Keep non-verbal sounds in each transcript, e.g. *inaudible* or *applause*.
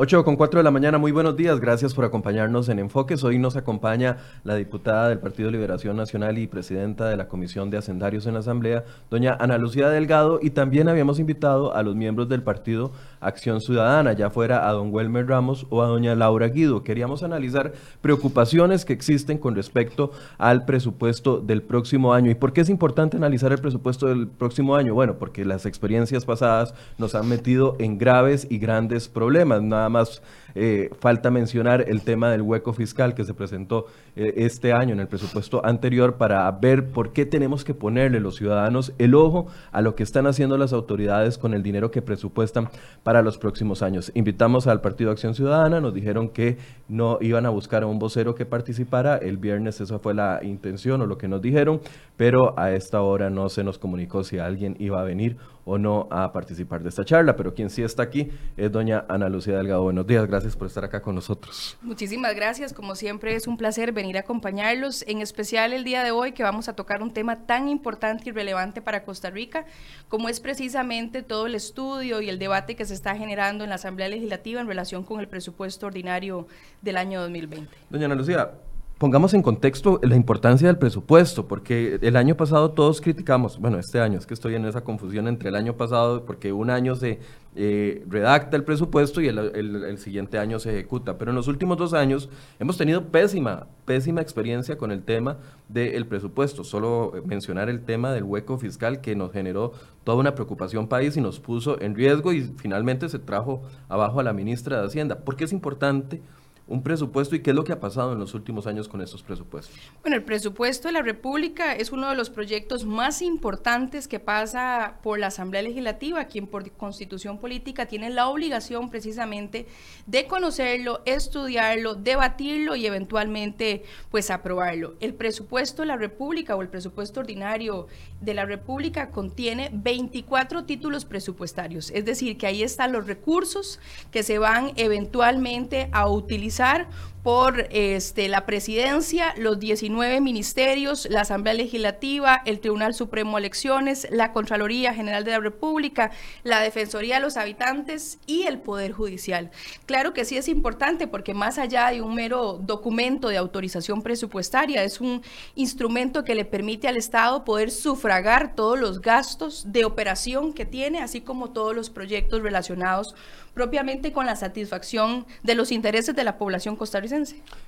8 con 4 de la mañana, muy buenos días, gracias por acompañarnos en Enfoques. Hoy nos acompaña la diputada del Partido Liberación Nacional y presidenta de la Comisión de Hacendarios en la Asamblea, doña Ana Lucía Delgado, y también habíamos invitado a los miembros del Partido Acción Ciudadana, ya fuera a don Welmer Ramos o a doña Laura Guido. Queríamos analizar preocupaciones que existen con respecto al presupuesto del próximo año. ¿Y por qué es importante analizar el presupuesto del próximo año? Bueno, porque las experiencias pasadas nos han metido en graves y grandes problemas. Nada más eh, falta mencionar el tema del hueco fiscal que se presentó eh, este año en el presupuesto anterior para ver por qué tenemos que ponerle los ciudadanos el ojo a lo que están haciendo las autoridades con el dinero que presupuestan para los próximos años. Invitamos al Partido Acción Ciudadana, nos dijeron que no iban a buscar a un vocero que participara. El viernes esa fue la intención o lo que nos dijeron, pero a esta hora no se nos comunicó si alguien iba a venir o no a participar de esta charla, pero quien sí está aquí es doña Ana Lucía Delgado. Buenos días, gracias por estar acá con nosotros. Muchísimas gracias, como siempre es un placer venir a acompañarlos, en especial el día de hoy que vamos a tocar un tema tan importante y relevante para Costa Rica, como es precisamente todo el estudio y el debate que se está generando en la Asamblea Legislativa en relación con el presupuesto ordinario del año 2020. Doña Ana Lucía, pongamos en contexto la importancia del presupuesto, porque el año pasado todos criticamos, bueno, este año es que estoy en esa confusión entre el año pasado, porque un año se eh, redacta el presupuesto y el, siguiente año se ejecuta, pero en los últimos dos años hemos tenido pésima, pésima experiencia con el tema del presupuesto. Solo mencionar el tema del hueco fiscal que nos generó toda una preocupación país y nos puso en riesgo y finalmente se trajo abajo a la ministra de Hacienda. ¿Por qué es importante? Un presupuesto y qué es lo que ha pasado en los últimos años con estos presupuestos. Bueno, el presupuesto de la República es uno de los proyectos más importantes que pasa por la Asamblea Legislativa, quien por constitución política tiene la obligación precisamente de conocerlo, estudiarlo, debatirlo y eventualmente pues aprobarlo. El presupuesto de la República o el presupuesto ordinario de la República contiene 24 títulos presupuestarios, es decir, que ahí están los recursos que se van eventualmente a utilizar pensar por este, la presidencia, los 19 ministerios, la Asamblea Legislativa, el Tribunal Supremo de Elecciones, la Contraloría General de la República, la Defensoría de los Habitantes y el Poder Judicial. Claro que sí es importante porque más allá de un mero documento de autorización presupuestaria, es un instrumento que le permite al Estado poder sufragar todos los gastos de operación que tiene, así como todos los proyectos relacionados propiamente con la satisfacción de los intereses de la población costarricense.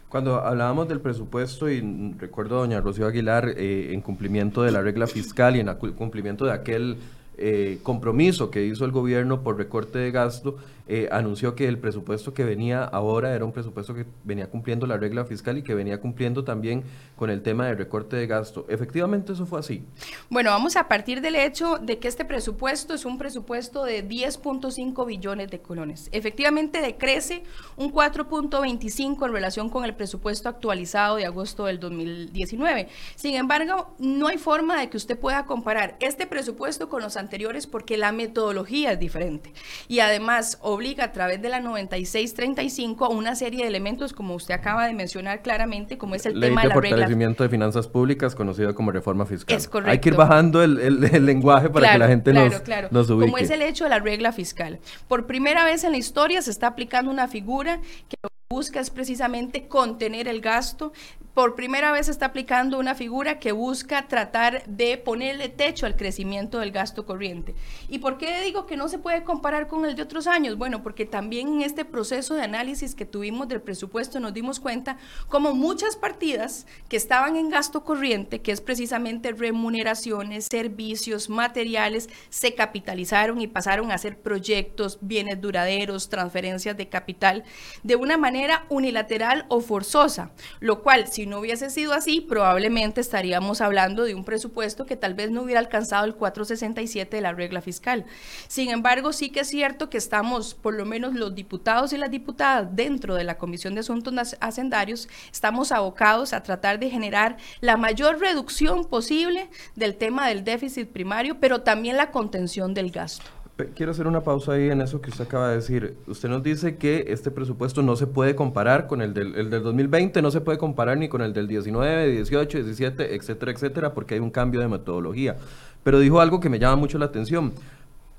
Cuando hablábamos del presupuesto, y recuerdo a doña Rocío Aguilar, eh, en cumplimiento de la regla fiscal y en cumplimiento de aquel eh, compromiso que hizo el gobierno por recorte de gasto, eh, anunció que el presupuesto que venía ahora era un presupuesto que venía cumpliendo la regla fiscal y que venía cumpliendo también con el tema del recorte de gasto. Efectivamente, eso fue así. Bueno, vamos a partir del hecho de que este presupuesto es un presupuesto de 10.5 billones de colones. Efectivamente, decrece un 4.25 en relación con el presupuesto actualizado de agosto del 2019. Sin embargo, no hay forma de que usted pueda comparar este presupuesto con los anteriores porque la metodología es diferente. Y además, obliga a través de la 9635 a una serie de elementos, como usted acaba de mencionar claramente, como es el tema de, la fortalecimiento de finanzas públicas, conocido como reforma fiscal. Es correcto. Hay que ir bajando el, lenguaje para que la gente nos, claro. nos ubique. Como es el hecho de la regla fiscal. Por primera vez en la historia se está aplicando una figura que busca es precisamente contener el gasto, por primera vez está aplicando una figura que busca tratar de ponerle techo al crecimiento del gasto corriente. ¿Y por qué digo que no se puede comparar con el de otros años? Bueno, porque también en este proceso de análisis que tuvimos del presupuesto nos dimos cuenta como muchas partidas que estaban en gasto corriente, que es precisamente remuneraciones, servicios, materiales, se capitalizaron y pasaron a ser proyectos, bienes duraderos, transferencias de capital, de una manera unilateral o forzosa, lo cual si no hubiese sido así, probablemente estaríamos hablando de un presupuesto que tal vez no hubiera alcanzado el 467 de la regla fiscal. Sin embargo, sí que es cierto que estamos, por lo menos los diputados y las diputadas dentro de la Comisión de Asuntos Hacendarios, estamos abocados a tratar de generar la mayor reducción posible del tema del déficit primario, pero también la contención del gasto. Quiero hacer una pausa ahí en eso que usted acaba de decir. Usted nos dice que este presupuesto no se puede comparar con el del, el del 2020, no se puede comparar ni con el del 19, 18, 17, etcétera, etcétera, porque hay un cambio de metodología. Pero dijo algo que me llama mucho la atención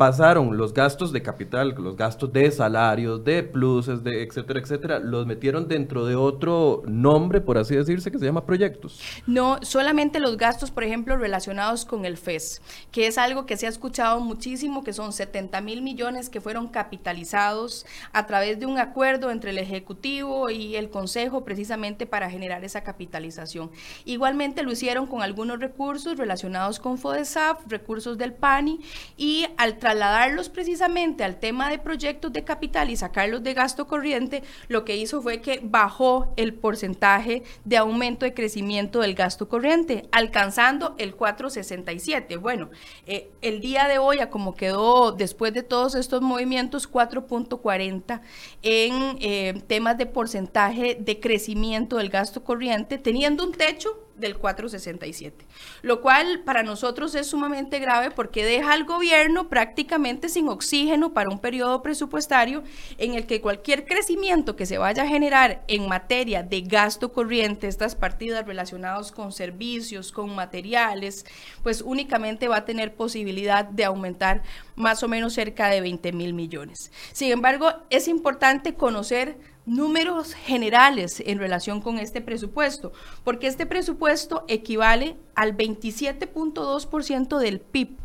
pasaron los gastos de capital, los gastos de salarios, de pluses, de etcétera, etcétera, los metieron dentro de otro nombre, por así decirse, que se llama proyectos. No, solamente los gastos, por ejemplo, relacionados con el FES, que es algo que se ha escuchado muchísimo, que son 70 mil millones que fueron capitalizados a través de un acuerdo entre el Ejecutivo y el Consejo precisamente para generar esa capitalización. Igualmente lo hicieron con algunos recursos relacionados con FODESAF, recursos del PANI y al trasladarlos precisamente al tema de proyectos de capital y sacarlos de gasto corriente, lo que hizo fue que bajó el porcentaje de aumento de crecimiento del gasto corriente, alcanzando el 4,67. Bueno, eh, el día de hoy, a como quedó después de todos estos movimientos, 4.40 en eh, temas de porcentaje de crecimiento del gasto corriente, teniendo un techo del 467, lo cual para nosotros es sumamente grave porque deja al gobierno prácticamente sin oxígeno para un periodo presupuestario en el que cualquier crecimiento que se vaya a generar en materia de gasto corriente, estas partidas relacionadas con servicios, con materiales, pues únicamente va a tener posibilidad de aumentar más o menos cerca de 20 mil millones. Sin embargo, es importante conocer números generales en relación con este presupuesto, porque este presupuesto equivale al 27.2% del PIB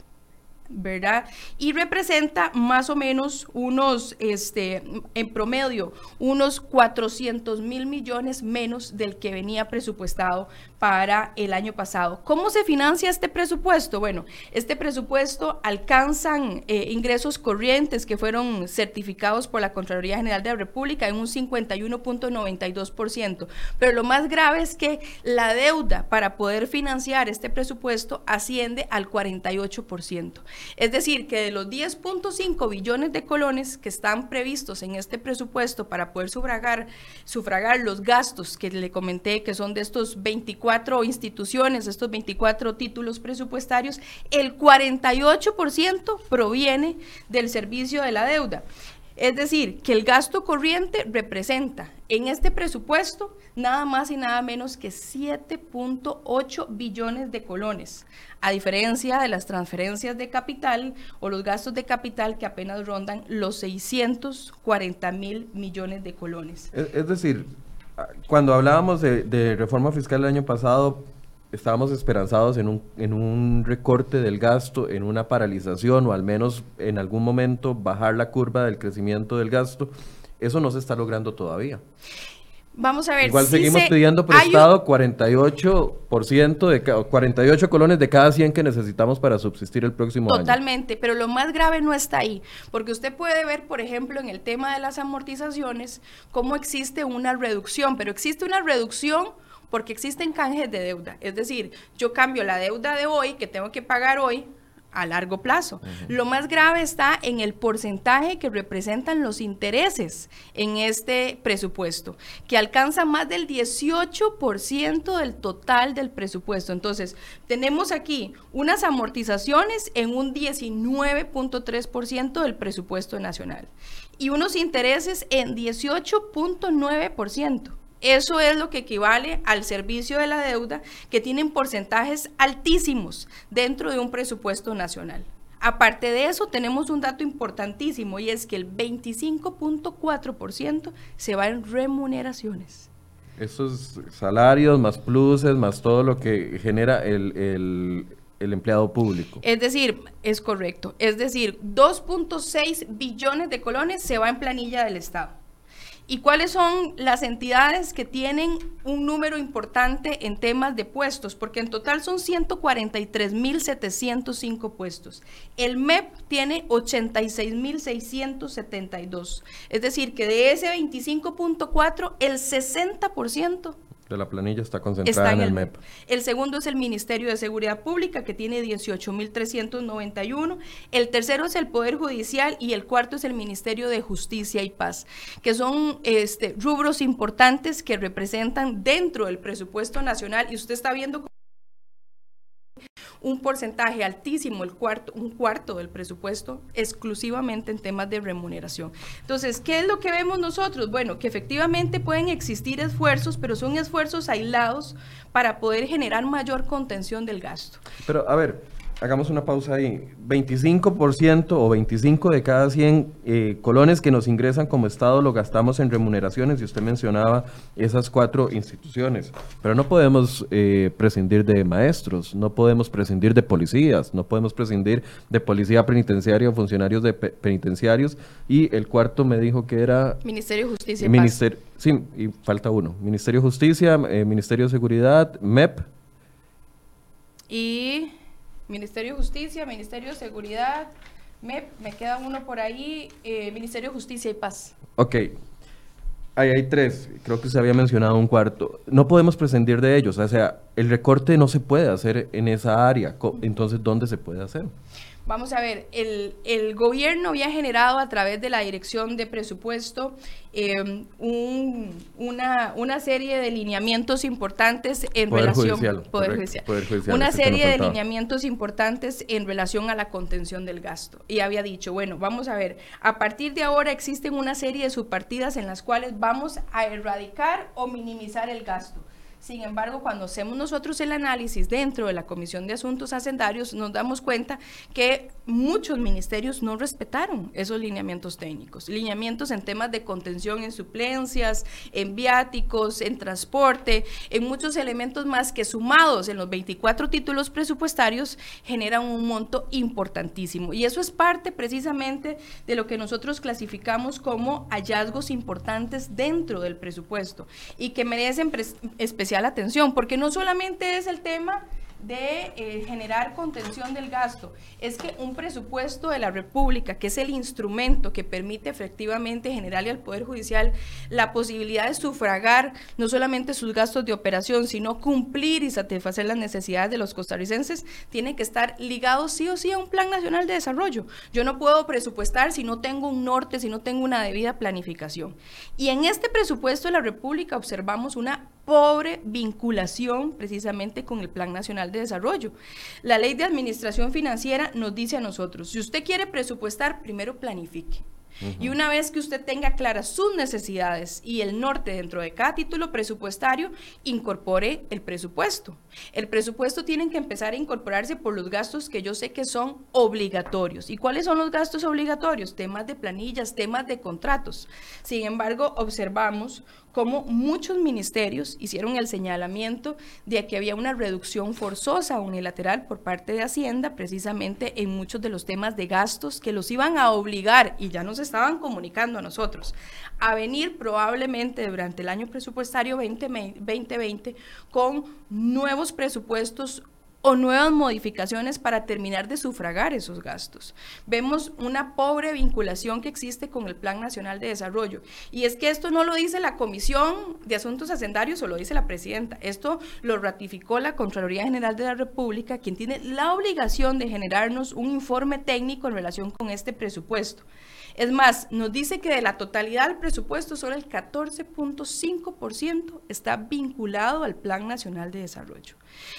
¿verdad? Y representa más o menos unos, este, en promedio, unos 400 mil millones menos del que venía presupuestado para el año pasado. ¿Cómo se financia este presupuesto? Bueno, este presupuesto alcanzan eh, ingresos corrientes que fueron certificados por la Contraloría General de la República en un 51.92%, pero lo más grave es que la deuda para poder financiar este presupuesto asciende al 48%. Es decir, que de los 10.5 billones de colones que están previstos en este presupuesto para poder sufragar, sufragar los gastos que le comenté, que son de estos 24 instituciones, estos 24 títulos presupuestarios, el 48% proviene del servicio de la deuda. Es decir, que el gasto corriente representa en este presupuesto nada más y nada menos que 7.8 billones de colones, a diferencia de las transferencias de capital o los gastos de capital que apenas rondan los 640 mil millones de colones. Es, decir, cuando hablábamos de, de reforma fiscal el año pasado, estábamos esperanzados en un, en un recorte del gasto, en una paralización o al menos en algún momento bajar la curva del crecimiento del gasto. Eso no se está logrando todavía. Vamos a ver. Igual seguimos pidiendo prestado 48% de 48 colones de cada 100 que necesitamos para subsistir el próximo año. Totalmente, pero lo más grave no está ahí, porque usted puede ver, por ejemplo, en el tema de las amortizaciones, cómo existe una reducción, pero existe una reducción porque existen canjes de deuda. Es decir, yo cambio la deuda de hoy, que tengo que pagar hoy, a largo plazo. Lo más grave está en el porcentaje que representan los intereses en este presupuesto, que alcanza más del 18% del total del presupuesto. Entonces, tenemos aquí unas amortizaciones en un 19.3% del presupuesto nacional y unos intereses en 18.9%. Eso es lo que equivale al servicio de la deuda que tienen porcentajes altísimos dentro de un presupuesto nacional. Aparte de eso, tenemos un dato importantísimo y es que el 25.4% se va en remuneraciones. Esos salarios, más pluses, más todo lo que genera el, el empleado público. Es decir, es correcto. Es decir, 2.6 billones de colones se va en planilla del Estado. ¿Y cuáles son las entidades que tienen un número importante en temas de puestos? Porque en total son 143.705 puestos. El MEP tiene 86.672. Es decir, que de ese 25.4, el 60% de la planilla está concentrada en, el MEP. El segundo es el Ministerio de Seguridad Pública, que tiene 18.391. El tercero es el Poder Judicial y el cuarto es el Ministerio de Justicia y Paz, que son este, rubros importantes que representan dentro del presupuesto nacional. Y usted está viendo un porcentaje altísimo, el cuarto, un cuarto del presupuesto, exclusivamente en temas de remuneración. Entonces, ¿qué es lo que vemos nosotros? Bueno, que efectivamente pueden existir esfuerzos, pero son esfuerzos aislados para poder generar mayor contención del gasto. Pero, a ver, hagamos una pausa ahí. 25% o 25 de cada 100 eh, colones que nos ingresan como Estado lo gastamos en remuneraciones y usted mencionaba esas cuatro instituciones. Pero no podemos eh, prescindir de maestros, no podemos prescindir de policías, no podemos prescindir de policía penitenciaria o funcionarios de penitenciarios. Y el cuarto me dijo que era... Ministerio de Justicia. Ministerio, sí, y falta uno. Ministerio de Justicia, eh, Ministerio de Seguridad, MEP. Y... Ministerio de Justicia, Ministerio de Seguridad, me, me queda uno por ahí, eh, Ministerio de Justicia y Paz. Ok, ahí hay tres, creo que se había mencionado un cuarto. No podemos prescindir de ellos, o sea, el recorte no se puede hacer en esa área, entonces, ¿dónde se puede hacer? Vamos a ver, el, el, gobierno había generado a través de la dirección de presupuesto em, una, una, serie de lineamientos importantes en relación poder, una serie de lineamientos importantes en relación a la contención del gasto. Y había dicho bueno vamos a ver a partir de ahora existen una serie de subpartidas en las cuales vamos a erradicar o minimizar el gasto sin embargo, cuando hacemos nosotros el análisis dentro de la Comisión de Asuntos Hacendarios, nos damos cuenta que muchos ministerios no respetaron esos lineamientos técnicos, lineamientos en temas de contención en suplencias, en viáticos, en transporte, en muchos elementos más que sumados en los 24 títulos presupuestarios generan un monto importantísimo. Y eso es parte precisamente de lo que nosotros clasificamos como hallazgos importantes dentro del presupuesto y que merecen especialmente la atención, porque no solamente es el tema de eh, generar contención del gasto, es que un presupuesto de la República, que es el instrumento que permite efectivamente generarle al Poder Judicial la posibilidad de sufragar no solamente sus gastos de operación, sino cumplir y satisfacer las necesidades de los costarricenses, tiene que estar ligado sí o sí a un Plan Nacional de Desarrollo. Yo no puedo presupuestar si no tengo un norte, si no tengo una debida planificación. Y en este presupuesto de la República observamos una pobre vinculación precisamente con el Plan Nacional de Desarrollo. La ley de administración financiera nos dice a nosotros, si usted quiere presupuestar, primero planifique. Y una vez que usted tenga claras sus necesidades y el norte dentro de cada título presupuestario, incorpore el presupuesto. El presupuesto tiene que empezar a incorporarse por los gastos que yo sé que son obligatorios. ¿Y cuáles son los gastos obligatorios? Temas de planillas, temas de contratos. Sin embargo, observamos cómo muchos ministerios hicieron el señalamiento de que había una reducción forzosa unilateral por parte de Hacienda, precisamente en muchos de los temas de gastos que los iban a obligar, y ya nos estaban comunicando a nosotros, a venir probablemente durante el año presupuestario 2020 con nuevos presupuestos o nuevas modificaciones para terminar de sufragar esos gastos. Vemos una pobre vinculación que existe con el Plan Nacional de Desarrollo. Y es que esto no lo dice la Comisión de Asuntos Hacendarios o lo dice la Presidenta. Esto lo ratificó la Contraloría General de la República, quien tiene la obligación de generarnos un informe técnico en relación con este presupuesto. Es más, nos dice que de la totalidad del presupuesto, solo el 14.5% está vinculado al Plan Nacional de Desarrollo.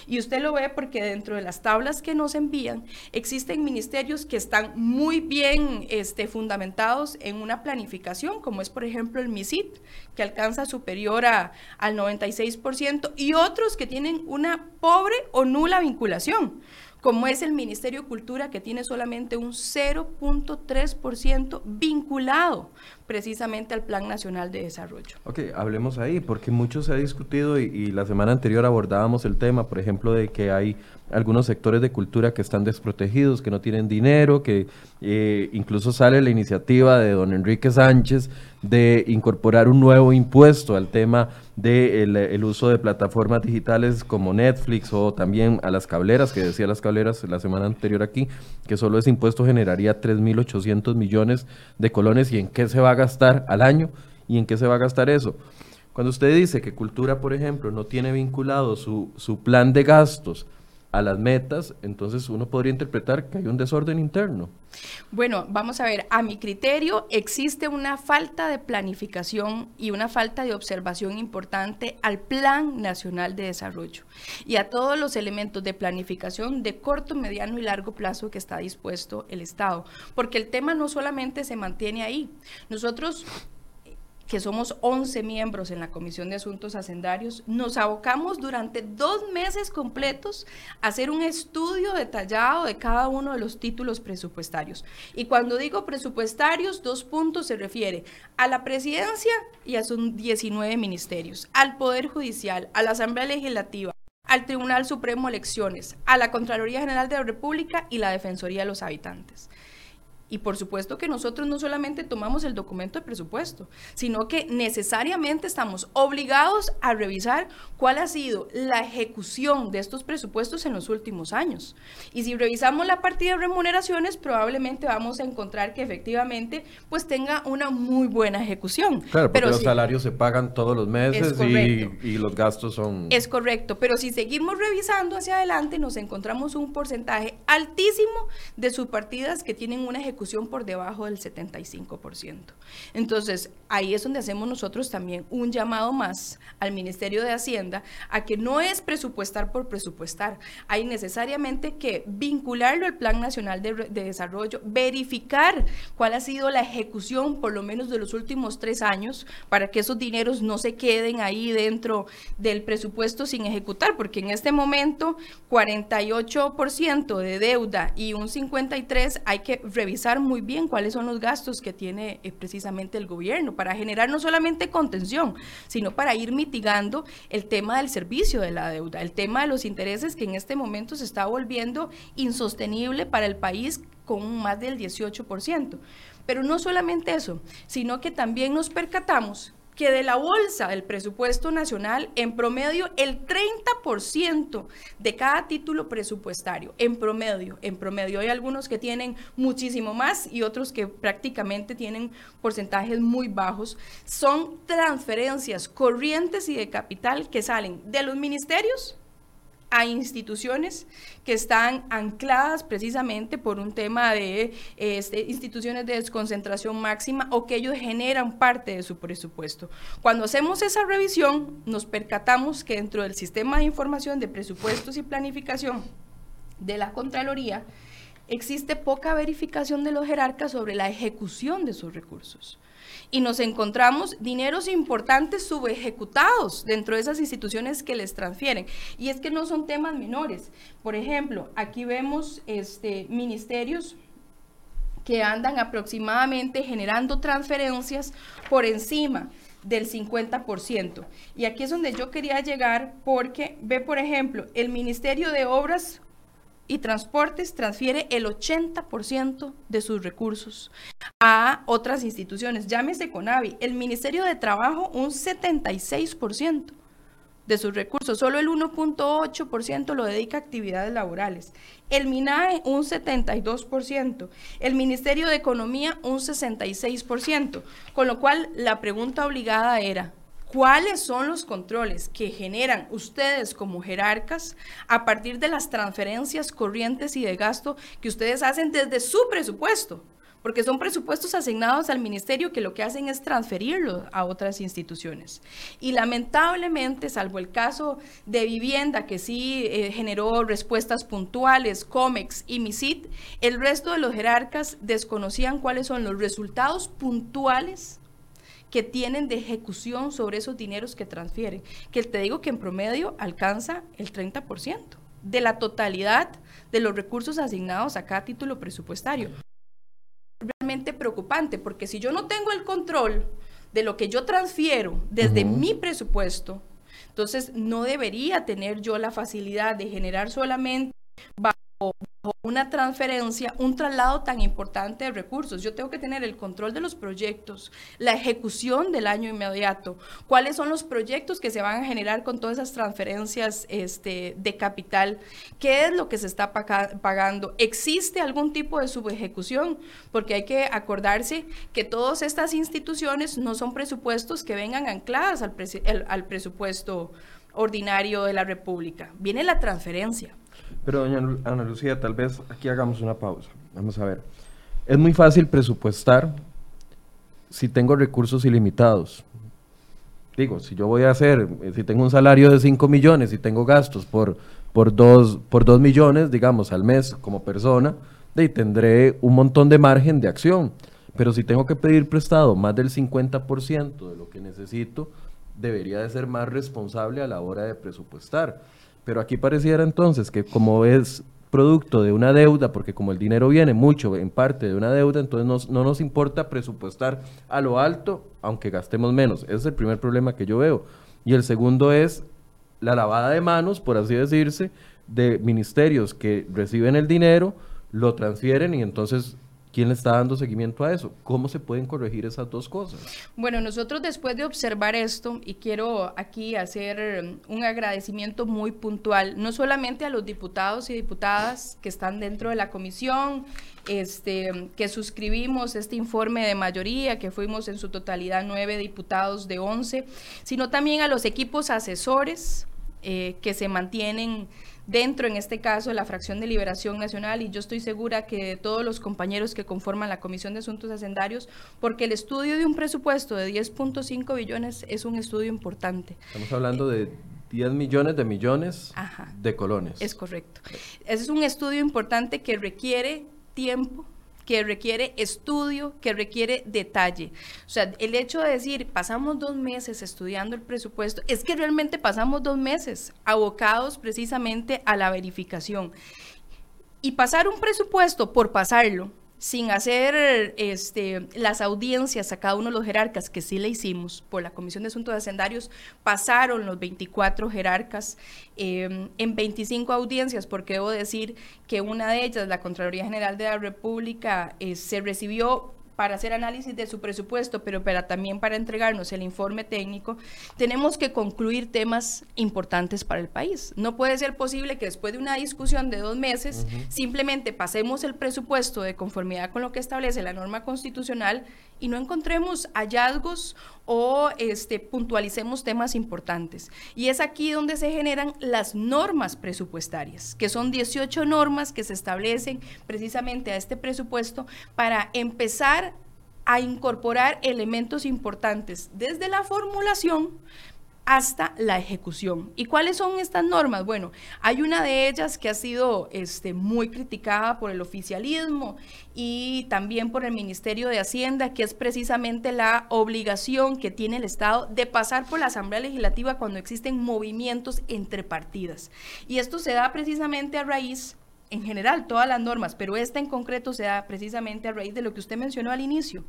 Y usted lo ve porque dentro de las tablas que nos envían existen ministerios que están muy bien este, fundamentados en una planificación, como es por ejemplo el MISIT, que alcanza superior a, al 96%, y otros que tienen una pobre o nula vinculación como es el Ministerio de Cultura, que tiene solamente un 0.3% vinculado precisamente al Plan Nacional de Desarrollo. Ok, hablemos ahí, porque mucho se ha discutido y, la semana anterior abordábamos el tema, por ejemplo, de que hay algunos sectores de cultura que están desprotegidos, que no tienen dinero, que eh, incluso sale la iniciativa de don Enrique Sánchez de incorporar un nuevo impuesto al tema del de el uso de plataformas digitales como Netflix o también a las cableras, que decía las cableras la semana anterior aquí, que solo ese impuesto generaría 3.800 millones de colones y en qué se va a gastar al año y en qué se va a gastar eso. Cuando usted dice que cultura, por ejemplo, no tiene vinculado su, su plan de gastos a las metas, entonces uno podría interpretar que hay un desorden interno. Bueno, vamos a ver, a mi criterio existe una falta de planificación y una falta de observación importante al Plan Nacional de Desarrollo y a todos los elementos de planificación de corto, mediano y largo plazo que está dispuesto el Estado, porque el tema no solamente se mantiene ahí. Nosotros que somos 11 miembros en la Comisión de Asuntos Hacendarios, nos abocamos durante dos meses completos a hacer un estudio detallado de cada uno de los títulos presupuestarios. Y cuando digo presupuestarios, dos puntos se refiere a la presidencia y a sus 19 ministerios, al Poder Judicial, a la Asamblea Legislativa, al Tribunal Supremo Elecciones, a la Contraloría General de la República y la Defensoría de los Habitantes. Y por supuesto que nosotros no solamente tomamos el documento de presupuesto, sino que necesariamente estamos obligados a revisar cuál ha sido la ejecución de estos presupuestos en los últimos años. Y si revisamos la partida de remuneraciones, probablemente vamos a encontrar que efectivamente pues tenga una muy buena ejecución. Claro, porque los salarios se pagan todos los meses y, y los gastos son... Es correcto, pero si seguimos revisando hacia adelante, nos encontramos un porcentaje altísimo de subpartidas que tienen una ejecución por debajo del 75%. Entonces, ahí es donde hacemos nosotros también un llamado más al Ministerio de Hacienda a que no es presupuestar por presupuestar, hay necesariamente que vincularlo al Plan Nacional de, de Desarrollo, verificar cuál ha sido la ejecución por lo menos de los últimos tres años para que esos dineros no se queden ahí dentro del presupuesto sin ejecutar, porque en este momento 48% de deuda y un 53% hay que revisar muy bien cuáles son los gastos que tiene eh, precisamente el gobierno para generar no solamente contención, sino para ir mitigando el tema del servicio de la deuda, el tema de los intereses que en este momento se está volviendo insostenible para el país con más del 18%. Pero no solamente eso, sino que también nos percatamos que de la bolsa del presupuesto nacional, en promedio, el 30% de cada título presupuestario, en promedio, en promedio, hay algunos que tienen muchísimo más y otros que prácticamente tienen porcentajes muy bajos, son transferencias corrientes y de capital que salen de los ministerios a instituciones que están ancladas precisamente por un tema de este, instituciones de desconcentración máxima o que ellos generan parte de su presupuesto. Cuando hacemos esa revisión, nos percatamos que dentro del sistema de información de presupuestos y planificación de la Contraloría, existe poca verificación de los jerarcas sobre la ejecución de sus recursos y nos encontramos dineros importantes subejecutados dentro de esas instituciones que les transfieren. Y es que no son temas menores. Por ejemplo, aquí vemos este, ministerios que andan aproximadamente generando transferencias por encima del 50%. Y aquí es donde yo quería llegar porque ve, por ejemplo, el Ministerio de Obras y Transportes transfiere el 80% de sus recursos a otras instituciones, llámese CONAVI, el Ministerio de Trabajo un 76% de sus recursos, solo el 1.8% lo dedica a actividades laborales, el MINAE un 72%, el Ministerio de Economía un 66%, con lo cual la pregunta obligada era, ¿Cuáles son los controles que generan ustedes como jerarcas a partir de las transferencias corrientes y de gasto que ustedes hacen desde su presupuesto? Porque son presupuestos asignados al ministerio que lo que hacen es transferirlo a otras instituciones. Y lamentablemente, salvo el caso de vivienda, que sí eh, generó respuestas puntuales, COMEX y MISIT, el resto de los jerarcas desconocían cuáles son los resultados puntuales que tienen de ejecución sobre esos dineros que transfieren, que te digo que en promedio alcanza el 30% de la totalidad de los recursos asignados a cada título presupuestario. Realmente preocupante, porque si yo no tengo el control de lo que yo transfiero desde mi presupuesto, entonces no debería tener yo la facilidad de generar solamente bajo una transferencia, un traslado tan importante de recursos. Yo tengo que tener el control de los proyectos, la ejecución del año inmediato, cuáles son los proyectos que se van a generar con todas esas transferencias este, de capital, qué es lo que se está pagando, existe algún tipo de subejecución, porque hay que acordarse que todas estas instituciones no son presupuestos que vengan ancladas al, al presupuesto ordinario de la República, viene la transferencia. Pero doña Ana Lucía, tal vez aquí hagamos una pausa. Vamos a ver. Es muy fácil presupuestar si tengo recursos ilimitados. Digo, si yo voy a hacer, eh, si tengo un salario de 5 millones y tengo gastos por, por, dos, por 2 millones, digamos, al mes como persona, y tendré un montón de margen de acción. pero si tengo que pedir prestado más del 50% de lo que necesito, debería de ser más responsable a la hora de presupuestar. Pero aquí pareciera entonces que como es producto de una deuda, porque como el dinero viene mucho en parte de una deuda, entonces no nos importa presupuestar a lo alto, aunque gastemos menos. Ese es el primer problema que yo veo. Y el segundo es la lavada de manos, por así decirse, de ministerios que reciben el dinero, lo transfieren y entonces ¿Quién le está dando seguimiento a eso? ¿Cómo se pueden corregir esas dos cosas? Bueno, nosotros después de observar esto, y quiero aquí hacer un agradecimiento muy puntual, no solamente a los diputados y diputadas que están dentro de la comisión, este, que suscribimos este informe de mayoría, que fuimos en su totalidad nueve diputados de once, sino también a los equipos asesores eh, que se mantienen dentro, en este caso, de la fracción de Liberación Nacional, y yo estoy segura que todos los compañeros que conforman la Comisión de Asuntos Hacendarios, porque el estudio de un presupuesto de 10.5 billones es un estudio importante. Estamos hablando de 10 millones de millones de colones. Es correcto. Ese es un estudio importante que requiere tiempo, que requiere estudio, que requiere detalle. O sea, el hecho de decir, pasamos dos meses estudiando el presupuesto, es que realmente pasamos dos meses abocados precisamente a la verificación. Y pasar un presupuesto por pasarlo, sin hacer este, las audiencias a cada uno de los jerarcas, que sí le hicimos por la Comisión de Asuntos Hacendarios, pasaron los 24 jerarcas em, en 25 audiencias, porque debo decir que una de ellas, la Contraloría General de la República, eh, se recibió para hacer análisis de su presupuesto, pero para, también para entregarnos el informe técnico, tenemos que concluir temas importantes para el país. No puede ser posible que después de una discusión de dos meses simplemente pasemos el presupuesto de conformidad con lo que establece la norma constitucional y no encontremos hallazgos o este, puntualicemos temas importantes. Y es aquí donde se generan las normas presupuestarias, que son 18 normas que se establecen precisamente a este presupuesto para empezar a incorporar elementos importantes desde la formulación, hasta la ejecución. ¿Y cuáles son estas normas? Bueno, hay una de ellas que ha sido este, muy criticada por el oficialismo y también por el Ministerio de Hacienda, que es precisamente la obligación que tiene el Estado de pasar por la Asamblea Legislativa cuando existen movimientos entre partidas. Y esto se da precisamente a raíz en general todas las normas, pero esta en concreto se da precisamente a raíz de lo que usted mencionó al inicio.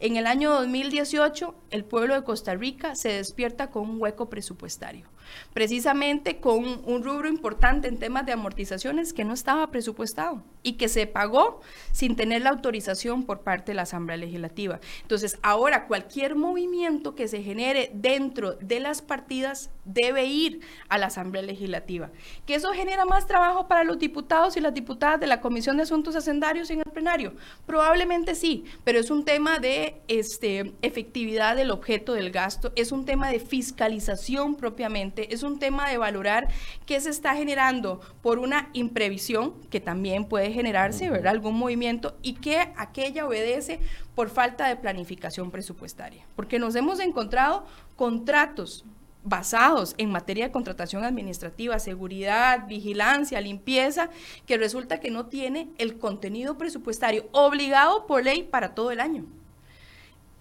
En el año 2018, el pueblo de Costa Rica se despierta con un hueco presupuestario precisamente con un rubro importante en temas de amortizaciones que no estaba presupuestado y que se pagó sin tener la autorización por parte de la Asamblea Legislativa. Entonces, ahora cualquier movimiento que se genere dentro de las partidas debe ir a la Asamblea Legislativa. ¿Que eso genera más trabajo para los diputados y las diputadas de la Comisión de Asuntos Hacendarios en el plenario? Probablemente sí, pero es un tema de este, efectividad del objeto del gasto, es un tema de fiscalización propiamente es un tema de valorar qué se está generando por una imprevisión, que también puede generarse, ¿verdad? Algún movimiento, y que aquella obedece por falta de planificación presupuestaria. Porque nos hemos encontrado contratos basados en materia de contratación administrativa, seguridad, vigilancia, limpieza, que resulta que no tiene el contenido presupuestario obligado por ley para todo el año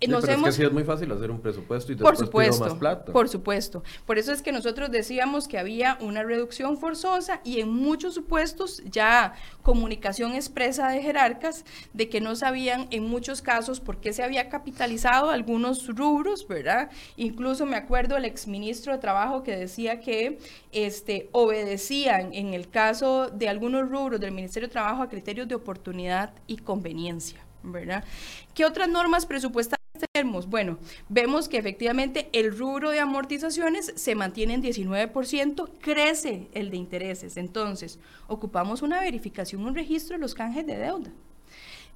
pero es que sí es muy fácil hacer un presupuesto y después por supuesto, más plata. Por supuesto. Por eso es que nosotros decíamos que había una reducción forzosa y en muchos supuestos ya comunicación expresa de jerarcas de que no sabían en muchos casos por qué se había capitalizado algunos rubros, ¿verdad? Incluso me acuerdo el exministro de Trabajo que decía que este, obedecían en el caso de algunos rubros del Ministerio de Trabajo a criterios de oportunidad y conveniencia. ¿verdad? ¿Qué otras normas presupuestarias Bueno, vemos que efectivamente el rubro de amortizaciones se mantiene en 19%, crece el de intereses. Entonces, ocupamos una verificación, un registro de los canjes de deuda.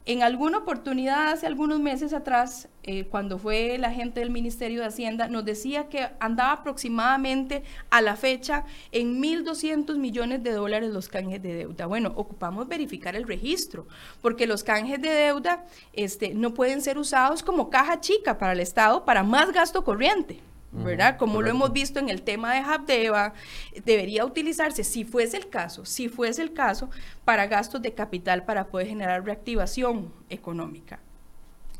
En alguna oportunidad, hace algunos meses atrás, eh, cuando fue la gente del Ministerio de Hacienda, nos decía que andaba aproximadamente a la fecha en 1.200 millones de dólares los canjes de deuda. Bueno, ocupamos verificar el registro, porque los canjes de deuda este, no pueden ser usados como caja chica para el Estado para más gasto corriente. ¿Verdad? Como lo hemos visto en el tema de Habdeba, debería utilizarse, si fuese el caso, si fuese el caso, para gastos de capital para poder generar reactivación económica.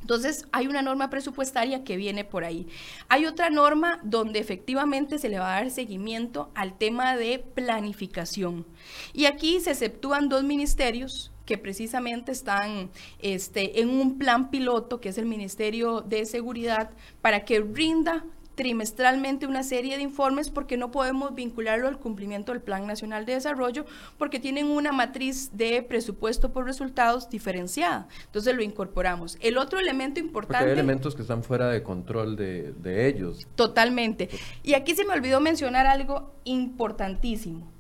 Entonces, hay una norma presupuestaria que viene por ahí. Hay otra norma donde efectivamente se le va a dar seguimiento al tema de planificación. Y aquí se exceptúan dos ministerios que precisamente están este, en un plan piloto, que es el Ministerio de Seguridad, para que rinda trimestralmente una serie de informes porque no podemos vincularlo al cumplimiento del Plan Nacional de Desarrollo porque tienen una matriz de presupuesto por resultados diferenciada. Entonces lo incorporamos. El otro elemento importante... Porque hay elementos que están fuera de control de, de ellos. Totalmente. Y aquí se me olvidó mencionar algo importantísimo.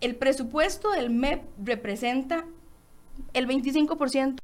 El presupuesto del MEP representa el 25%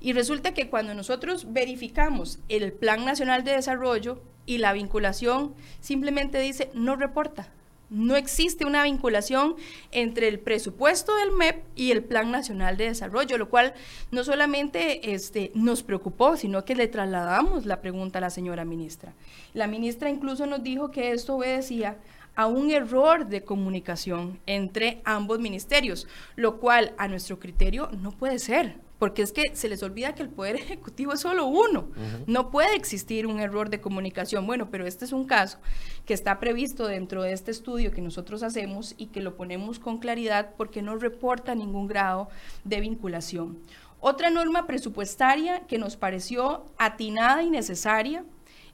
y resulta que cuando nosotros verificamos el Plan Nacional de Desarrollo y la vinculación, simplemente dice no reporta. No existe una vinculación entre el presupuesto del MEP y el Plan Nacional de Desarrollo, lo cual no solamente este, nos preocupó, sino que le trasladamos la pregunta a la señora ministra. La ministra incluso nos dijo que esto obedecía a un error de comunicación entre ambos ministerios, lo cual a nuestro criterio no puede ser porque es que se les olvida que el Poder *laughs* Ejecutivo es solo uno. No puede existir un error de comunicación. Bueno, pero este es un caso que está previsto dentro de este estudio que nosotros hacemos y que lo ponemos con claridad porque no reporta ningún grado de vinculación. Otra norma presupuestaria que nos pareció atinada y necesaria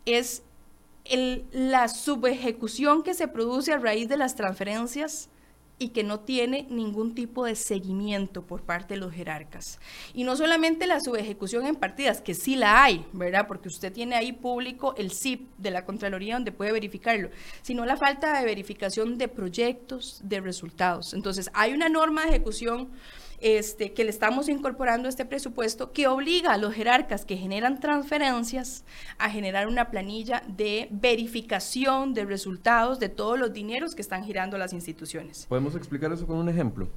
es la subejecución que se produce a raíz de las transferencias y que no tiene ningún tipo de seguimiento por parte de los jerarcas. Y no solamente la subejecución en partidas, que sí la hay, ¿verdad? Porque usted tiene ahí público el CIP de la Contraloría donde puede verificarlo, sino la falta de verificación de proyectos, de resultados. Entonces, hay una norma de ejecución este, que le estamos incorporando a este presupuesto que obliga a los jerarcas que generan transferencias a generar una planilla de verificación de resultados de todos los dineros que están girando las instituciones. ¿Podemos explicar eso con un ejemplo?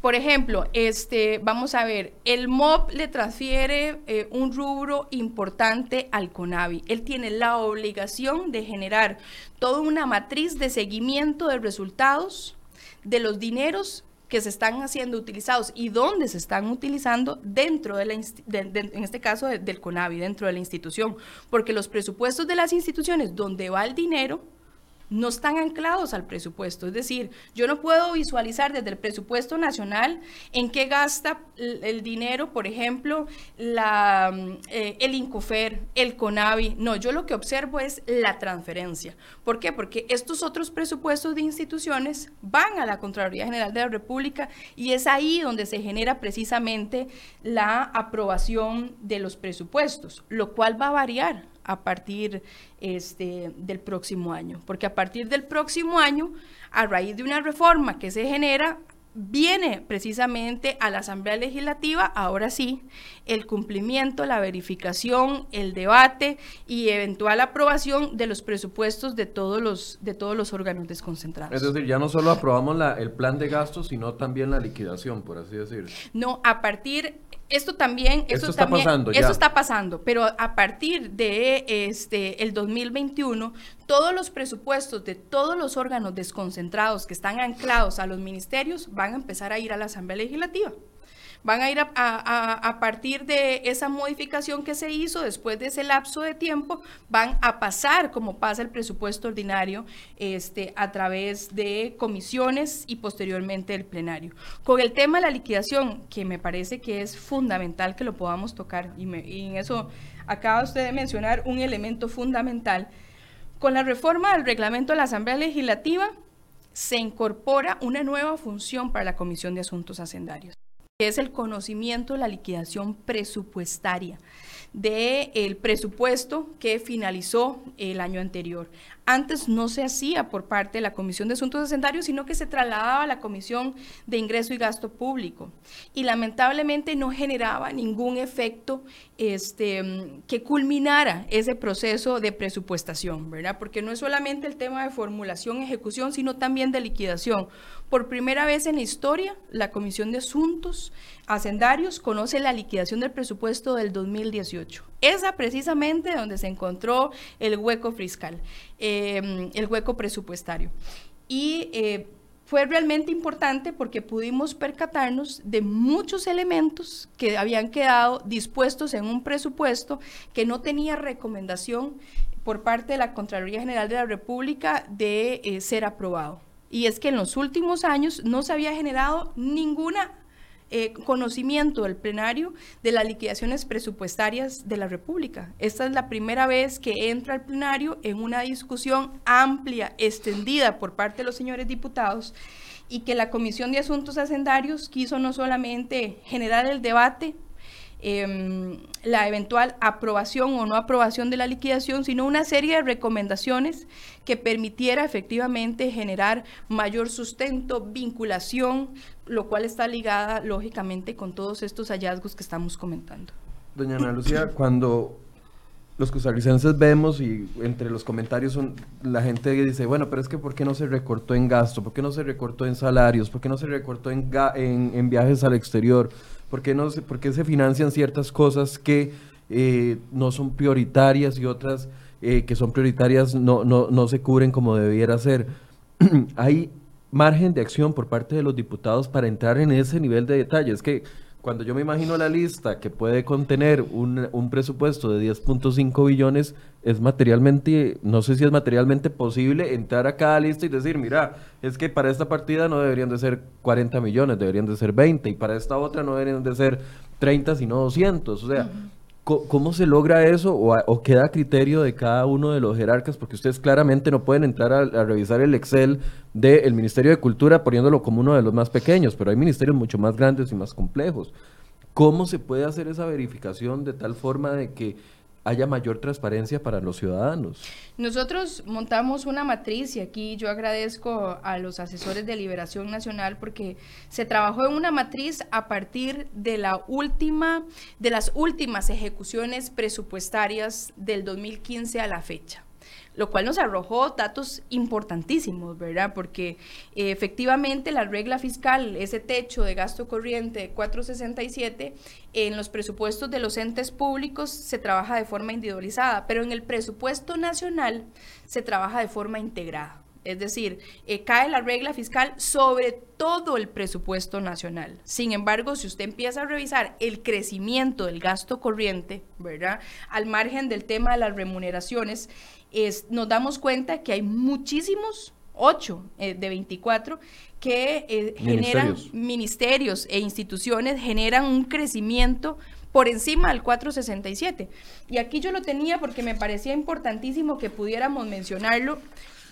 Por ejemplo, este, vamos a ver, el MOB le transfiere eh, un rubro importante al CONAVI. Él tiene la obligación de generar toda una matriz de seguimiento de resultados de los dineros que se están haciendo utilizados y dónde se están utilizando dentro de la, en este caso del CONAVI, dentro de la institución, porque los presupuestos de las instituciones donde va el dinero no están anclados al presupuesto. Es decir, yo no puedo visualizar desde el presupuesto nacional en qué gasta el, dinero, por ejemplo, eh, el INCOFER, el CONAVI. No, yo lo que observo es la transferencia. ¿Por qué? Porque estos otros presupuestos de instituciones van a la Contraloría General de la República y es ahí donde se genera precisamente la aprobación de los presupuestos, lo cual va a variar a partir este, del próximo año. Porque a partir del próximo año, a raíz de una reforma que se genera, viene precisamente a la Asamblea Legislativa, ahora sí, el cumplimiento, la verificación, el debate y eventual aprobación de los presupuestos de todos los, de todos los órganos desconcentrados. Es decir, ya no solo aprobamos la, el plan de gastos, sino también la liquidación, por así decirlo. No, a partir esto también, esto, está pasando, eso está pasando, pero a partir de este el 2021, todos los presupuestos de todos los órganos desconcentrados que están anclados a los ministerios van a empezar a ir a la Asamblea Legislativa van a ir a, partir de esa modificación que se hizo después de ese lapso de tiempo, van a pasar como pasa el presupuesto ordinario este, a través de comisiones y posteriormente el plenario. Con el tema de la liquidación, que me parece que es fundamental que lo podamos tocar, y, y en eso acaba usted de mencionar un elemento fundamental, con la reforma del reglamento de la Asamblea Legislativa, se incorpora una nueva función para la Comisión de Asuntos Hacendarios que es el conocimiento la liquidación presupuestaria del presupuesto que finalizó el año anterior. Antes no se hacía por parte de la Comisión de Asuntos Hacendarios, sino que se trasladaba a la Comisión de Ingreso y Gasto Público. Y lamentablemente no generaba ningún efecto este, que culminara ese proceso de presupuestación, ¿verdad? Porque no es solamente el tema de formulación, ejecución, sino también de liquidación. Por primera vez en la historia, la Comisión de Asuntos Hacendarios conoce la liquidación del presupuesto del 2018. Esa precisamente donde se encontró el hueco fiscal, em, el hueco presupuestario. Y eh, fue realmente importante porque pudimos percatarnos de muchos elementos que habían quedado dispuestos en un presupuesto que no tenía recomendación por parte de la Contraloría General de la República de eh, ser aprobado. Y es que en los últimos años no se había generado ninguna eh, conocimiento del plenario de las liquidaciones presupuestarias de la República. Esta es la primera vez que entra al plenario en una discusión amplia, extendida por parte de los señores diputados y que la Comisión de Asuntos Hacendarios quiso no solamente generar el debate, Em, la eventual aprobación o no aprobación de la liquidación, sino una serie de recomendaciones que permitiera efectivamente generar mayor sustento, vinculación, lo cual está ligada lógicamente con todos estos hallazgos que estamos comentando. Doña Ana Lucía, cuando los costarricenses vemos y entre los comentarios la gente dice, bueno, pero es que ¿por qué no se recortó en gasto? ¿Por qué no se recortó en salarios? ¿Por qué no se recortó en, en viajes al exterior? ¿Por qué, no se, por se financian ciertas cosas que eh, no son prioritarias y otras eh, que son prioritarias no, no, no se cubren como debiera ser? *clears throat* Hay margen de acción por parte de los diputados para entrar en ese nivel de detalle. Es que cuando yo me imagino la lista que puede contener un, un presupuesto de 10.5 billones, es materialmente, no sé si es materialmente posible entrar a cada lista y decir, mira, es que para esta partida no deberían de ser 40 millones, deberían de ser 20, y para esta otra no deberían de ser 30, sino 200. O sea, ¿Cómo se logra eso o, queda a criterio de cada uno de los jerarcas? Porque ustedes claramente no pueden entrar a, revisar el Excel del Ministerio de Cultura poniéndolo como uno de los más pequeños, pero hay ministerios mucho más grandes y más complejos. ¿Cómo se puede hacer esa verificación de tal forma de que haya mayor transparencia para los ciudadanos. Nosotros montamos una matriz y aquí yo agradezco a los asesores de Liberación Nacional porque se trabajó en una matriz a partir de la última de las últimas ejecuciones presupuestarias del 2015 a la fecha lo cual nos arrojó datos importantísimos, ¿verdad? Porque eh, efectivamente la regla fiscal, ese techo de gasto corriente de 467, en los presupuestos de los entes públicos se trabaja de forma individualizada, pero en el presupuesto nacional se trabaja de forma integrada. Es decir, eh, cae la regla fiscal sobre todo el presupuesto nacional. Sin embargo, si usted empieza a revisar el crecimiento del gasto corriente, ¿verdad? Al margen del tema de las remuneraciones, nos damos cuenta que hay muchísimos, 8 eh, de 24, que eh, generan ministerios e instituciones, generan un crecimiento por encima del 467. Y aquí yo lo tenía porque me parecía importantísimo que pudiéramos mencionarlo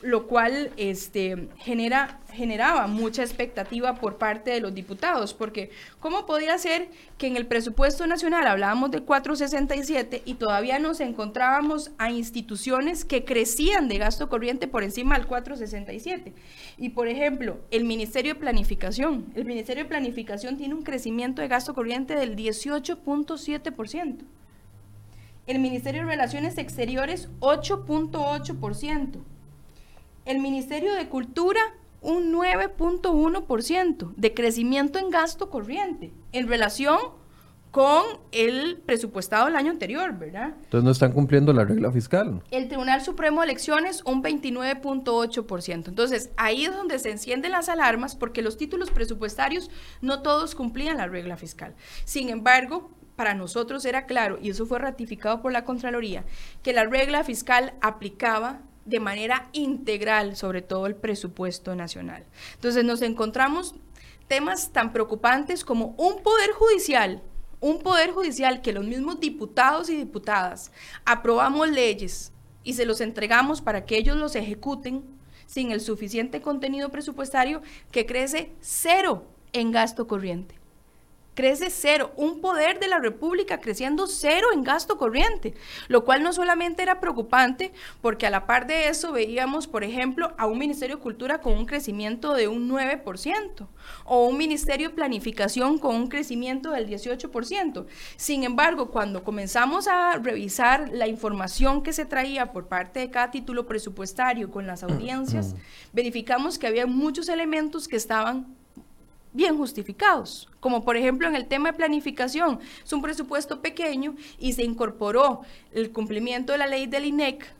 lo cual este, genera, generaba mucha expectativa por parte de los diputados, porque ¿cómo podría ser que en el presupuesto nacional hablábamos de 467 y todavía nos encontrábamos a instituciones que crecían de gasto corriente por encima del 467? Y por ejemplo, el Ministerio de Planificación, el Ministerio de Planificación tiene un crecimiento de gasto corriente del 18.7%. El Ministerio de Relaciones Exteriores, 8.8% el Ministerio de Cultura un 9.1% de crecimiento en gasto corriente en relación con el presupuestado del año anterior, ¿verdad? Entonces no están cumpliendo la regla fiscal. El Tribunal Supremo de Elecciones un 29.8%. Entonces ahí es donde se encienden las alarmas porque los títulos presupuestarios no todos cumplían la regla fiscal. Sin embargo, para nosotros era claro, y eso fue ratificado por la Contraloría, que la regla fiscal aplicaba de manera integral sobre todo el presupuesto nacional. Entonces nos encontramos temas tan preocupantes como un poder judicial, un poder judicial que los mismos diputados y diputadas aprobamos leyes y se los entregamos para que ellos los ejecuten sin el suficiente contenido presupuestario que crece cero en gasto corriente crece cero, un poder de la República creciendo cero en gasto corriente, lo cual no solamente era preocupante, porque a la par de eso veíamos, por ejemplo, a un Ministerio de Cultura con un crecimiento de un 9%, o un Ministerio de Planificación con un crecimiento del 18%. Sin embargo, cuando comenzamos a revisar la información que se traía por parte de cada título presupuestario con las audiencias, verificamos que había muchos elementos que estaban bien justificados, como por ejemplo en el tema de planificación. Es un presupuesto pequeño y se incorporó el cumplimiento de la ley del INEC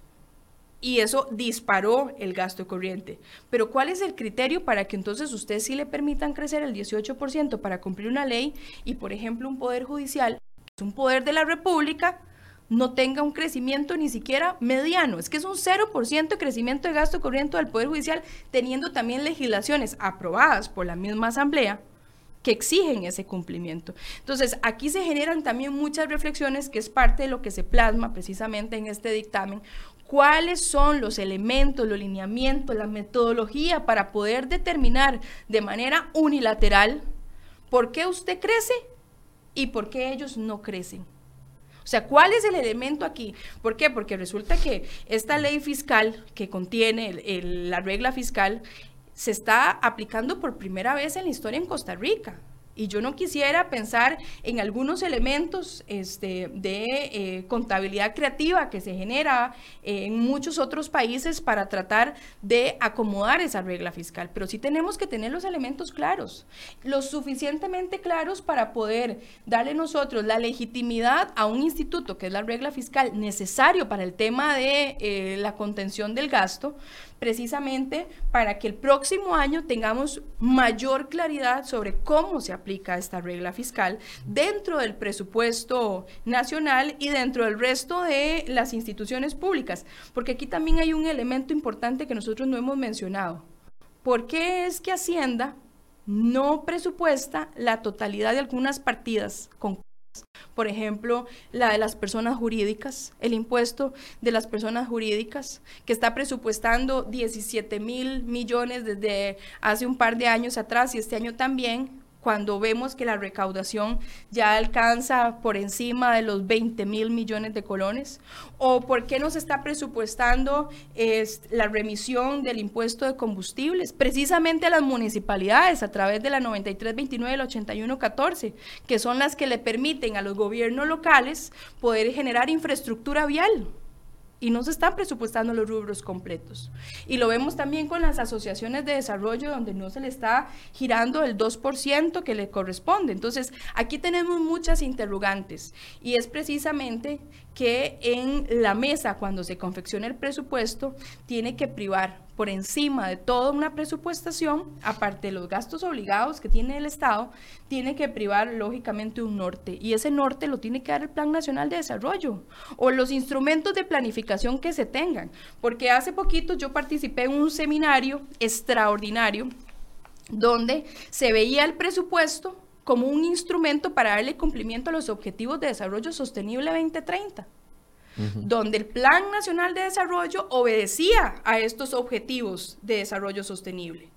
y eso disparó el gasto corriente. Pero ¿cuál es el criterio para que entonces ustedes sí le permitan crecer el 18% para cumplir una ley y, por ejemplo, un poder judicial, que es un poder de la República, no tenga un crecimiento ni siquiera mediano. Es que es un 0% de crecimiento de gasto corriente del Poder Judicial, teniendo también legislaciones aprobadas por la misma Asamblea que exigen ese cumplimiento. Entonces, aquí se generan también muchas reflexiones, que es parte de lo que se plasma precisamente en este dictamen, cuáles son los elementos, los lineamientos, la metodología para poder determinar de manera unilateral por qué usted crece y por qué ellos no crecen. O sea, ¿cuál es el elemento aquí? ¿Por qué? Porque resulta que esta ley fiscal que contiene la regla fiscal se está aplicando por primera vez en la historia en Costa Rica. Y yo no quisiera pensar en algunos elementos este, de eh, contabilidad creativa que se genera en muchos otros países para tratar de acomodar esa regla fiscal. Pero sí tenemos que tener los elementos claros, lo suficientemente claros para poder darle nosotros la legitimidad a un instituto, que es la regla fiscal, necesario para el tema de eh, la contención del gasto, precisamente para que el próximo año tengamos mayor claridad sobre cómo se aplica esta regla fiscal dentro del presupuesto nacional y dentro del resto de las instituciones públicas, porque aquí también hay un elemento importante que nosotros no hemos mencionado. ¿Por qué es que Hacienda no presupuesta la totalidad de algunas partidas con por ejemplo, la de las personas jurídicas, el impuesto de las personas jurídicas, que está presupuestando 17 mil millones desde hace un par de años atrás y este año también, cuando vemos que la recaudación ya alcanza por encima de los 20 mil millones de colones? ¿O por qué nos está presupuestando es, la remisión del impuesto de combustibles? Precisamente a las municipalidades a través de la 9329 y la 8114, que son las que le permiten a los gobiernos locales poder generar infraestructura vial y no se están presupuestando los rubros completos. Y lo vemos también con las asociaciones de desarrollo donde no se le está girando el 2% que le corresponde. Entonces, aquí tenemos muchas interrogantes y es precisamente que en la mesa, cuando se confecciona el presupuesto, tiene que privar por encima de toda una presupuestación, aparte de los gastos obligados que tiene el Estado, tiene que privar lógicamente un norte. Y ese norte lo tiene que dar el Plan Nacional de Desarrollo o los instrumentos de planificación que se tengan. Porque hace poquito yo participé en un seminario extraordinario donde se veía el presupuesto como un instrumento para darle cumplimiento a los Objetivos de Desarrollo Sostenible 2030, donde el Plan Nacional de Desarrollo obedecía a estos Objetivos de Desarrollo Sostenible.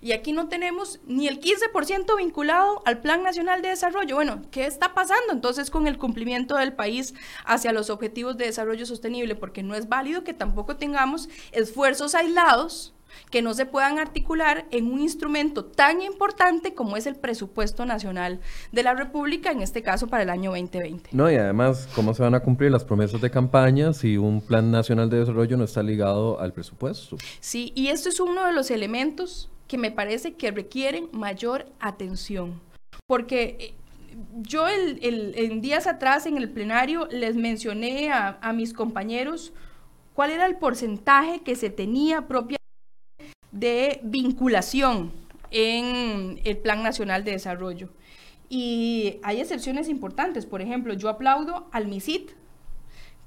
Y aquí no tenemos ni el 15% vinculado al Plan Nacional de Desarrollo. Bueno, ¿qué está pasando entonces con el cumplimiento del país hacia los objetivos de desarrollo sostenible? Porque no es válido que tampoco tengamos esfuerzos aislados que no se puedan articular en un instrumento tan importante como es el presupuesto nacional de la República, en este caso para el año 2020. No, y además, ¿cómo se van a cumplir las promesas de campaña si un plan nacional de desarrollo no está ligado al presupuesto? Sí, y esto es uno de los elementos que me parece que requieren mayor atención, porque eh, yo el, en días atrás en el plenario les mencioné a, a mis compañeros cuál era el porcentaje que se tenía propia de vinculación en el Plan Nacional de Desarrollo. Y hay excepciones importantes. Por ejemplo, yo aplaudo al MISIT,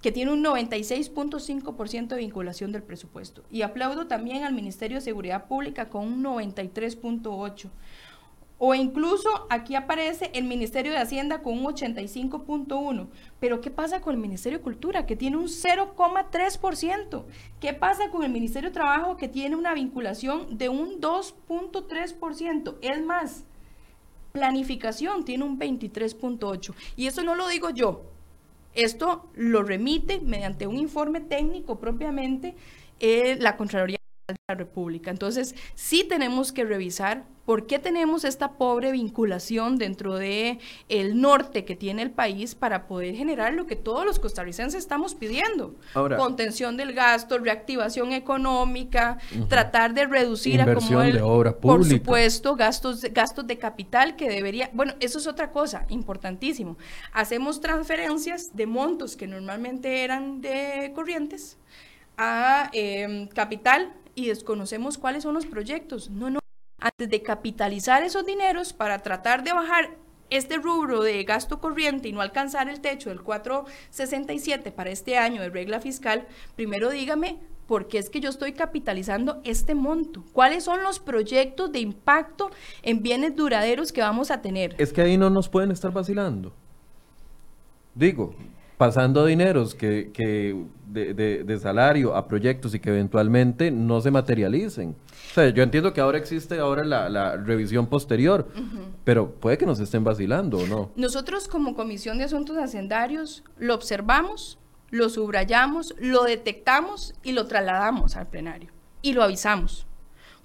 que tiene un 96.5% de vinculación del presupuesto. Y aplaudo también al Ministerio de Seguridad Pública con un 93.8%. O incluso aquí aparece el Ministerio de Hacienda con un 85.1. Pero ¿qué pasa con el Ministerio de Cultura que tiene un 0,3%? ¿Qué pasa con el Ministerio de Trabajo que tiene una vinculación de un 2.3%? Es más, planificación tiene un 23.8. Y eso no lo digo yo. Esto lo remite mediante un informe técnico propiamente eh, la Contraloría de la República. Entonces, sí tenemos que revisar ¿Por qué tenemos esta pobre vinculación dentro de el norte que tiene el país para poder generar lo que todos los costarricenses estamos pidiendo? Contención del gasto, reactivación económica, tratar de reducir a como el, de obra pública. por supuesto, gastos gastos de capital que debería, bueno, eso es otra cosa importantísimo. Hacemos transferencias de montos que normalmente eran de corrientes a em, capital y desconocemos cuáles son los proyectos. No, no. Antes de capitalizar esos dineros para tratar de bajar este rubro de gasto corriente y no alcanzar el techo del 467 para este año de regla fiscal, primero dígame por qué es que yo estoy capitalizando este monto. ¿Cuáles son los proyectos de impacto en bienes duraderos que vamos a tener? Es que ahí no nos pueden estar vacilando. Digo, pasando dineros que, que de, de, salario a proyectos y que eventualmente no se materialicen. O sea, yo entiendo que ahora existe ahora la, la revisión posterior, pero puede que nos estén vacilando o no. Nosotros como Comisión de Asuntos Hacendarios lo observamos, lo subrayamos, lo detectamos y lo trasladamos al plenario y lo avisamos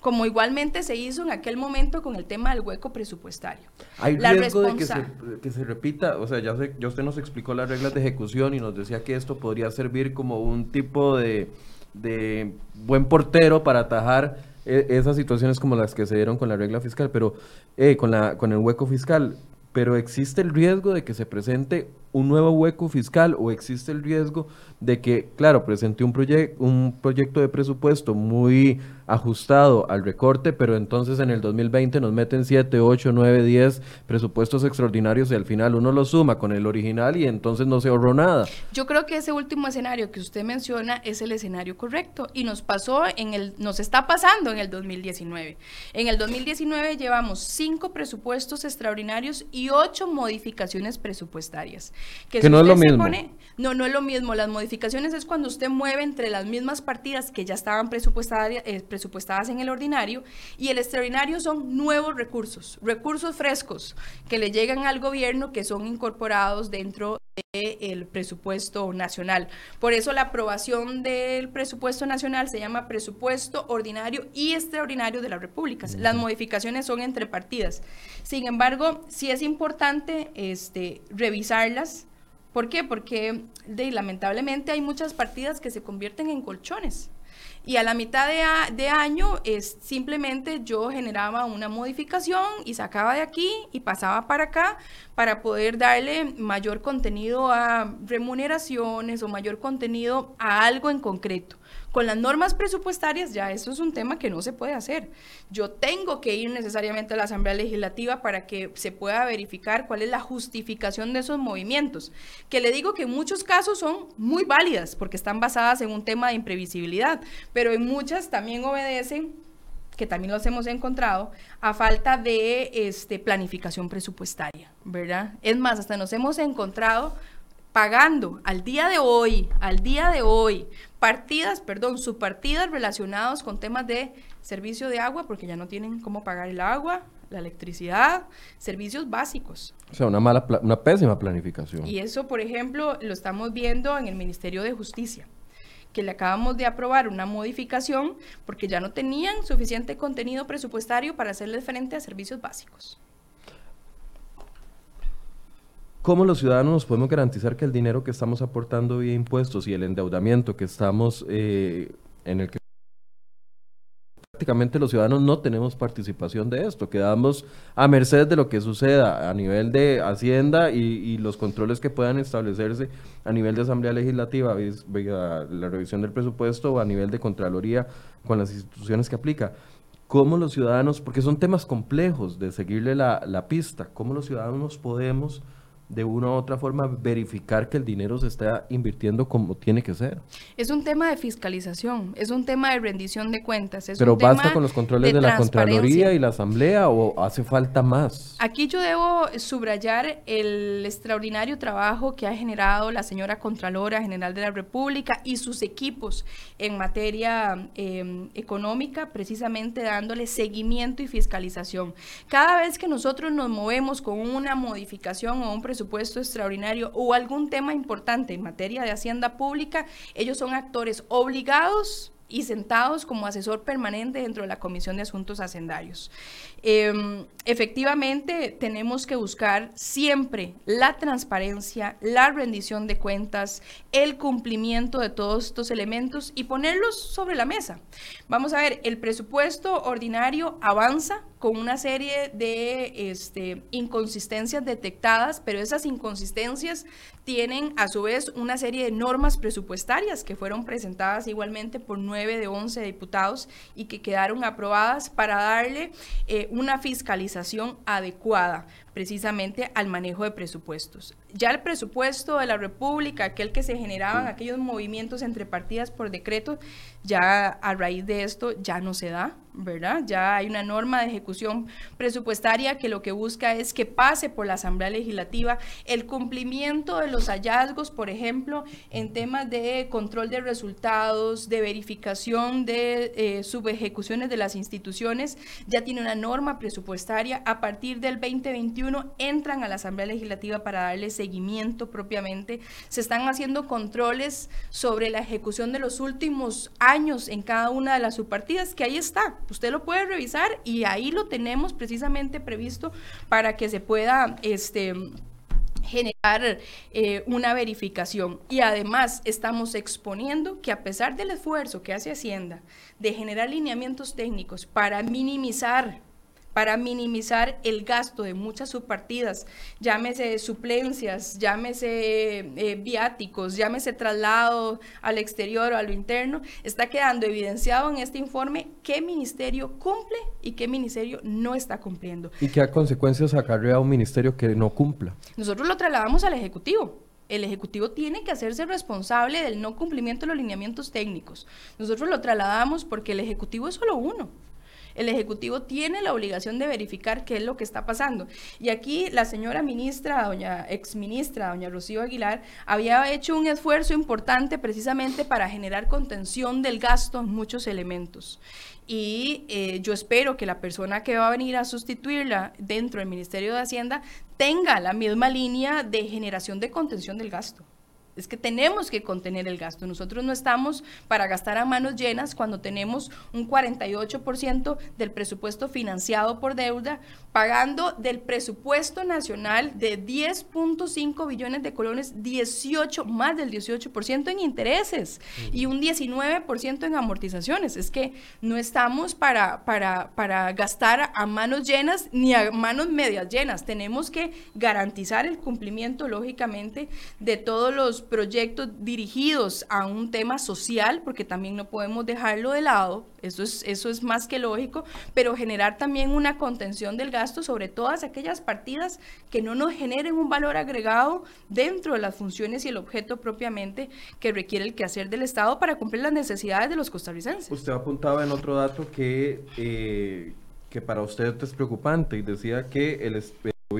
como igualmente se hizo en aquel momento con el tema del hueco presupuestario. Hay riesgo de que se, que se, repita, o sea, ya, sé, ya usted nos explicó las reglas de ejecución y nos decía que esto podría servir como un tipo de, de buen portero para atajar e, esas situaciones como las que se dieron con la regla fiscal, pero eh, con, la, con el hueco fiscal. Pero existe el riesgo de que se presente un nuevo hueco fiscal o existe el riesgo de que, claro, presente un, proyecto un proyecto de presupuesto muy ajustado al recorte, pero entonces en el 2020 nos meten 7, 8, 9, 10 presupuestos extraordinarios y al final uno lo suma con el original y entonces no se ahorró nada. Yo creo que ese último escenario que usted menciona es el escenario correcto y nos pasó en el, nos está pasando en el 2019. En el 2019 llevamos cinco presupuestos extraordinarios y ocho modificaciones presupuestarias. Que, no es lo mismo. No, no es lo mismo. Las modificaciones es cuando usted mueve entre las mismas partidas que ya estaban presupuestadas, eh, presupuestadas en el ordinario y el extraordinario son nuevos recursos, recursos frescos que le llegan al gobierno que son incorporados dentro del presupuesto nacional. Por eso la aprobación del presupuesto nacional se llama presupuesto ordinario y extraordinario de las repúblicas. Las modificaciones son entre partidas. Sin embargo, sí es importante este, revisarlas. ¿Por qué? Porque de, lamentablemente hay muchas partidas que se convierten en colchones. Y a la mitad de, año es simplemente yo generaba una modificación y sacaba de aquí y pasaba para acá para poder darle mayor contenido a remuneraciones o mayor contenido a algo en concreto. Con las normas presupuestarias ya eso es un tema que no se puede hacer. Yo tengo que ir necesariamente a la Asamblea Legislativa para que se pueda verificar cuál es la justificación de esos movimientos, que le digo que en muchos casos son muy válidas porque están basadas en un tema de imprevisibilidad, pero en muchas también obedecen que también los hemos encontrado, a falta de este, planificación presupuestaria, ¿verdad? Es más, hasta nos hemos encontrado pagando al día de hoy, al día de hoy, partidas, perdón, subpartidas relacionados con temas de servicio de agua, porque ya no tienen cómo pagar el agua, la electricidad, servicios básicos. O sea, una mala, una pésima planificación. Y eso, por ejemplo, lo estamos viendo en el Ministerio de Justicia que le acabamos de aprobar una modificación porque ya no tenían suficiente contenido presupuestario para hacerle frente a servicios básicos. ¿Cómo los ciudadanos podemos garantizar que el dinero que estamos aportando vía impuestos y el endeudamiento que estamos eh, en el que prácticamente los ciudadanos no tenemos participación de esto, quedamos a merced de lo que suceda a nivel de Hacienda y, los controles que puedan establecerse a nivel de Asamblea Legislativa, la revisión del presupuesto o a nivel de Contraloría con las instituciones que aplica. ¿Cómo los ciudadanos, porque son temas complejos de seguirle la, la pista, cómo los ciudadanos podemos de una u otra forma verificar que el dinero se está invirtiendo como tiene que ser. Es un tema de fiscalización, es un tema de rendición de cuentas. Es Pero basta con los controles de, la Contraloría y la Asamblea o hace falta más. Aquí yo debo subrayar el extraordinario trabajo que ha generado la señora Contralora General de la República y sus equipos en materia em, económica, precisamente dándole seguimiento y fiscalización. Cada vez que nosotros nos movemos con una modificación o un presupuesto, presupuesto extraordinario o algún tema importante en materia de hacienda pública, ellos son actores obligados y sentados como asesor permanente dentro de la Comisión de Asuntos Hacendarios. Em, efectivamente, tenemos que buscar siempre la transparencia, la rendición de cuentas, el cumplimiento de todos estos elementos y ponerlos sobre la mesa. Vamos a ver, el presupuesto ordinario avanza con una serie de este, inconsistencias detectadas, pero esas inconsistencias tienen a su vez una serie de normas presupuestarias que fueron presentadas igualmente por nueve de once diputados y que quedaron aprobadas para darle eh, una fiscalización adecuada precisamente al manejo de presupuestos. Ya el presupuesto de la República, aquel que se generaban aquellos movimientos entre partidas por decreto, ya a raíz de esto ya no se da, ¿verdad? Ya hay una norma de ejecución presupuestaria que lo que busca es que pase por la Asamblea Legislativa el cumplimiento de los hallazgos, por ejemplo, en temas de control de resultados, de verificación de eh, subejecuciones de las instituciones, ya tiene una norma presupuestaria. A partir del 2021 entran a la Asamblea Legislativa para darle seguimiento propiamente. Se están haciendo controles sobre la ejecución de los últimos años en cada una de las subpartidas, que ahí está Usted lo puede revisar y ahí lo tenemos precisamente previsto para que se pueda este, generar eh, una verificación. Y además estamos exponiendo que a pesar del esfuerzo que hace Hacienda de generar lineamientos técnicos para minimizar para minimizar el gasto de muchas subpartidas, llámese suplencias, llámese eh, viáticos, llámese traslado al exterior o a lo interno, está quedando evidenciado en este informe qué ministerio cumple y qué ministerio no está cumpliendo. ¿Y qué consecuencias acarrea un ministerio que no cumpla? Nosotros lo trasladamos al Ejecutivo el Ejecutivo tiene que hacerse responsable del no cumplimiento de los lineamientos técnicos. Nosotros lo trasladamos porque el Ejecutivo es solo uno. El Ejecutivo tiene la obligación de verificar qué es lo que está pasando. Y aquí la señora ministra, doña exministra, doña Rocío Aguilar, había hecho un esfuerzo importante precisamente para generar contención del gasto en muchos elementos. Y eh, yo espero que la persona que va a venir a sustituirla dentro del Ministerio de Hacienda tenga la misma línea de generación de contención del gasto. Es que tenemos que contener el gasto. Nosotros no estamos para gastar a manos llenas cuando tenemos un 48% del presupuesto financiado por deuda, pagando del presupuesto nacional de 10.5 billones de colones, 18, más del 18% en intereses y un 19% en amortizaciones. Es que no estamos para, para, para gastar a manos llenas ni a manos medias llenas. Tenemos que garantizar el cumplimiento, lógicamente, de todos los proyectos dirigidos a un tema social, porque también no podemos dejarlo de lado, eso es, eso es más que lógico, pero generar también una contención del gasto sobre todas aquellas partidas que no nos generen un valor agregado dentro de las funciones y el objeto propiamente que requiere el quehacer del Estado para cumplir las necesidades de los costarricenses. Usted apuntaba en otro dato que, eh, que para usted es preocupante y decía que el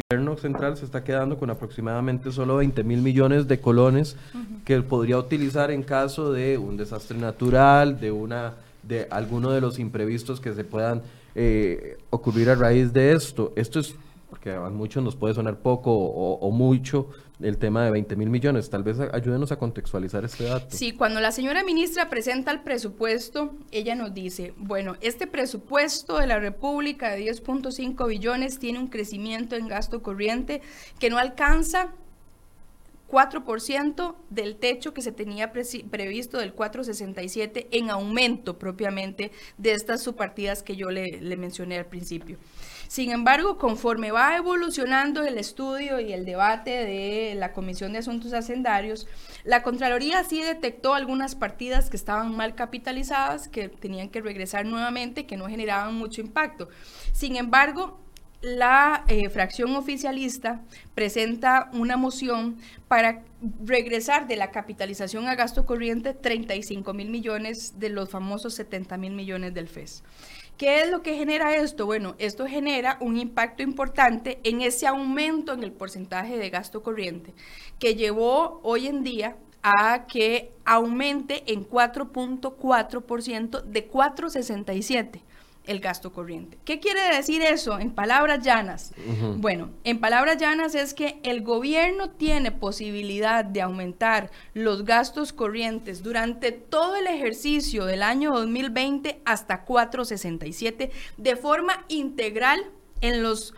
gobierno central se está quedando con aproximadamente solo 20 mil millones de colones que podría utilizar en caso de un desastre natural, de una de alguno de los imprevistos que se puedan eh, ocurrir a raíz de esto. Esto es porque a muchos nos puede sonar poco o, mucho el tema de 20 mil millones. Tal vez ayúdenos a contextualizar este dato. Sí, cuando la señora ministra presenta el presupuesto, ella nos dice, bueno, este presupuesto de la República de 10.5 billones tiene un crecimiento en gasto corriente que no alcanza 4% del techo que se tenía previsto del 467 en aumento propiamente de estas subpartidas que yo le, le mencioné al principio. Sin embargo, conforme va evolucionando el estudio y el debate de la Comisión de Asuntos Hacendarios, la Contraloría sí detectó algunas partidas que estaban mal capitalizadas, que tenían que regresar nuevamente, que no generaban mucho impacto. Sin embargo, la eh, fracción oficialista presenta una moción para regresar de la capitalización a gasto corriente 35 mil millones de los famosos 70 mil millones del FES. ¿Qué es lo que genera esto? Bueno, esto genera un impacto importante en ese aumento en el porcentaje de gasto corriente que llevó hoy en día a que aumente en 4.4% de 4.67 el gasto corriente. ¿Qué quiere decir eso en palabras llanas? Bueno, en palabras llanas es que el gobierno tiene posibilidad de aumentar los gastos corrientes durante todo el ejercicio del año 2020 hasta 467 de forma integral en los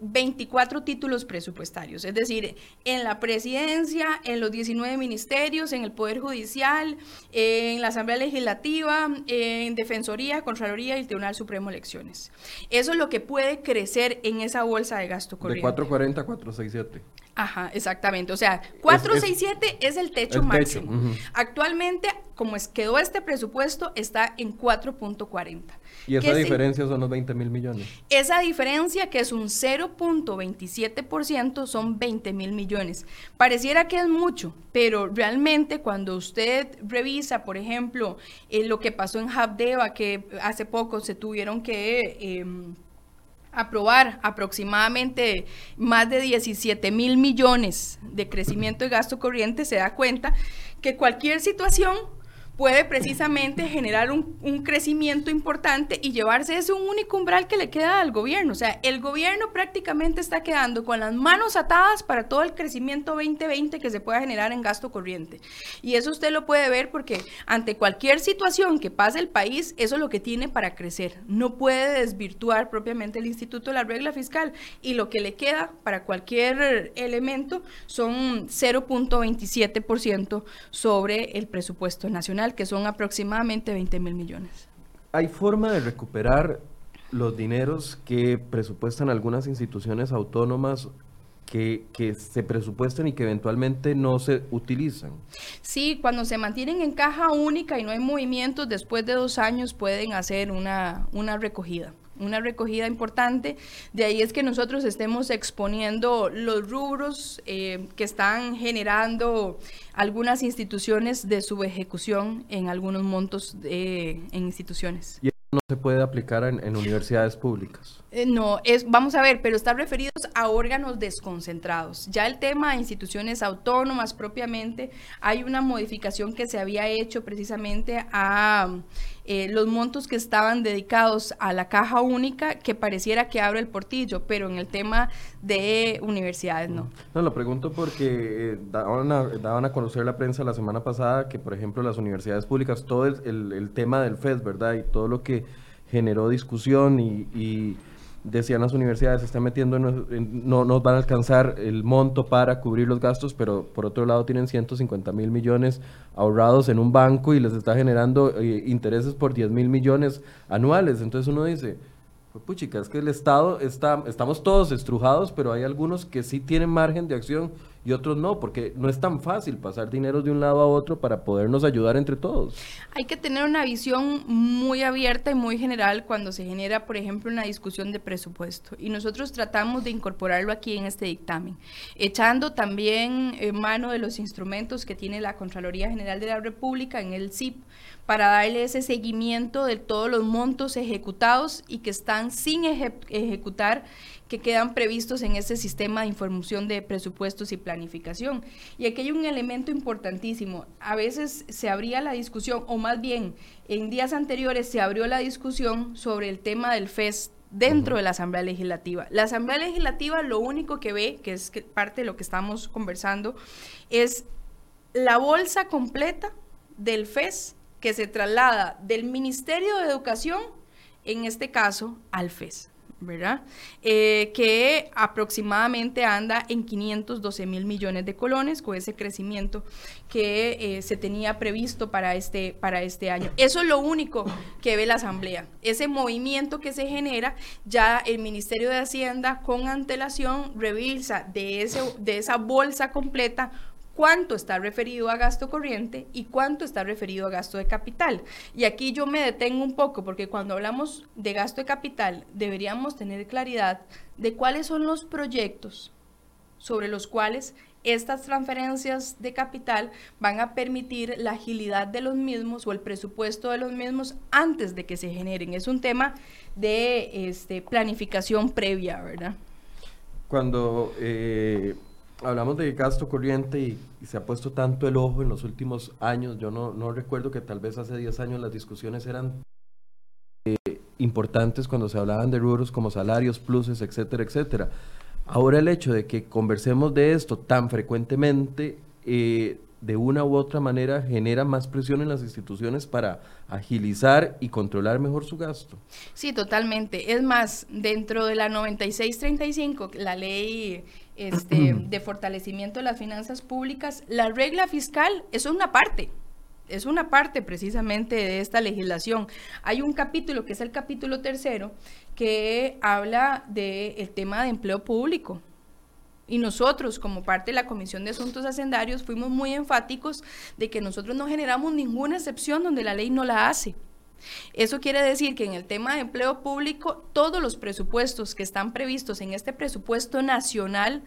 24 eh, títulos presupuestarios, es decir, en la presidencia, en los 19 ministerios, en el Poder Judicial, en la Asamblea Legislativa, en Defensoría, Contraloría y el Tribunal Supremo de Elecciones. Eso es lo que puede crecer en esa bolsa de gasto corriente. De 440 a 467. Ajá, exactamente. O sea, 467 es, el techo máximo. Actualmente, como es, quedó este presupuesto, está en 4.40. ¿Y esa diferencia son los 20 mil millones? Esa diferencia, que es un 0.27%, son 20 mil millones. Pareciera que es mucho, pero realmente cuando usted revisa, por ejemplo, eh, lo que pasó en Habdeba, que hace poco se tuvieron que... Em, aprobar aproximadamente más de 17 mil millones de crecimiento de gasto corriente, se da cuenta que cualquier situación puede precisamente generar un, crecimiento importante y llevarse ese un único umbral que le queda al gobierno. O sea, el gobierno prácticamente está quedando con las manos atadas para todo el crecimiento 2020 que se pueda generar en gasto corriente. Y eso usted lo puede ver porque ante cualquier situación que pase el país, eso es lo que tiene para crecer. No puede desvirtuar propiamente el Instituto de la Regla Fiscal y lo que le queda para cualquier elemento son 0.27% sobre el presupuesto nacional que son aproximadamente 20 mil millones. ¿Hay forma de recuperar los dineros que presupuestan algunas instituciones autónomas que, que, se presupuestan y que eventualmente no se utilizan. Sí, cuando se mantienen en caja única y no hay movimientos, después de dos años pueden hacer una, una recogida una recogida importante. De ahí es que nosotros estemos exponiendo los rubros eh, que están generando algunas instituciones de subejecución en algunos montos de, en instituciones no se puede aplicar en, universidades públicas. Eh, no, es, vamos a ver, pero está referidos a órganos desconcentrados. Ya el tema de instituciones autónomas propiamente, hay una modificación que se había hecho precisamente a eh, los montos que estaban dedicados a la caja única, que pareciera que abre el portillo, pero en el tema de universidades no. No, lo pregunto porque eh, daban, a, daban, a, conocer la prensa la semana pasada que, por ejemplo, las universidades públicas, todo el, el tema del FED, ¿verdad? Y todo lo que generó discusión y, decían las universidades se están metiendo, en, no nos van a alcanzar el monto para cubrir los gastos, pero por otro lado tienen 150 mil millones ahorrados en un banco y les está generando eh, intereses por 10 mil millones anuales. Entonces uno dice, pues puchica, es que el Estado está, estamos todos estrujados, pero hay algunos que sí tienen margen de acción y otros no, porque no es tan fácil pasar dinero de un lado a otro para podernos ayudar entre todos. Hay que tener una visión muy abierta y muy general cuando se genera, por ejemplo, una discusión de presupuesto. Y nosotros tratamos de incorporarlo aquí en este dictamen, echando también en mano de los instrumentos que tiene la Contraloría General de la República en el CIP para darle ese seguimiento de todos los montos ejecutados y que están sin ejecutar que quedan previstos en ese sistema de información de presupuestos y planificación. Y aquí hay un elemento importantísimo. A veces se abría la discusión, o más bien en días anteriores se abrió la discusión sobre el tema del FES dentro de la Asamblea Legislativa. La Asamblea Legislativa lo único que ve, que es parte de lo que estamos conversando, es la bolsa completa del FES que se traslada del Ministerio de Educación, en este caso, al FES. ¿Verdad? Eh, que aproximadamente anda en 512 mil millones de colones con ese crecimiento que eh, se tenía previsto para este, para este año. Eso es lo único que ve la Asamblea. Ese movimiento que se genera, ya el Ministerio de Hacienda con antelación revisa de, ese, de esa bolsa completa cuánto está referido a gasto corriente y cuánto está referido a gasto de capital. Y aquí yo me detengo un poco porque cuando hablamos de gasto de capital deberíamos tener claridad de cuáles son los proyectos sobre los cuales estas transferencias de capital van a permitir la agilidad de los mismos o el presupuesto de los mismos antes de que se generen. Es un tema de este, planificación previa, ¿verdad? Cuando eh, hablamos de gasto corriente y, se ha puesto tanto el ojo en los últimos años. Yo no, no recuerdo que tal vez hace 10 años las discusiones eran importantes cuando se hablaban de rubros como salarios, pluses, etcétera, etcétera. Ahora el hecho de que conversemos de esto tan frecuentemente, eh, de una u otra manera genera más presión en las instituciones para agilizar y controlar mejor su gasto. Sí, totalmente. Es más, dentro de la 9635, la ley este, de fortalecimiento de las finanzas públicas, la regla fiscal es una parte es una parte precisamente de esta legislación. Hay un capítulo, que es el capítulo tercero, que habla del tema de empleo público. Y nosotros, como parte de la Comisión de Asuntos Hacendarios, fuimos muy enfáticos de que nosotros no generamos ninguna excepción donde la ley no la hace. Eso quiere decir que en el tema de empleo público, todos los presupuestos que están previstos en este presupuesto nacional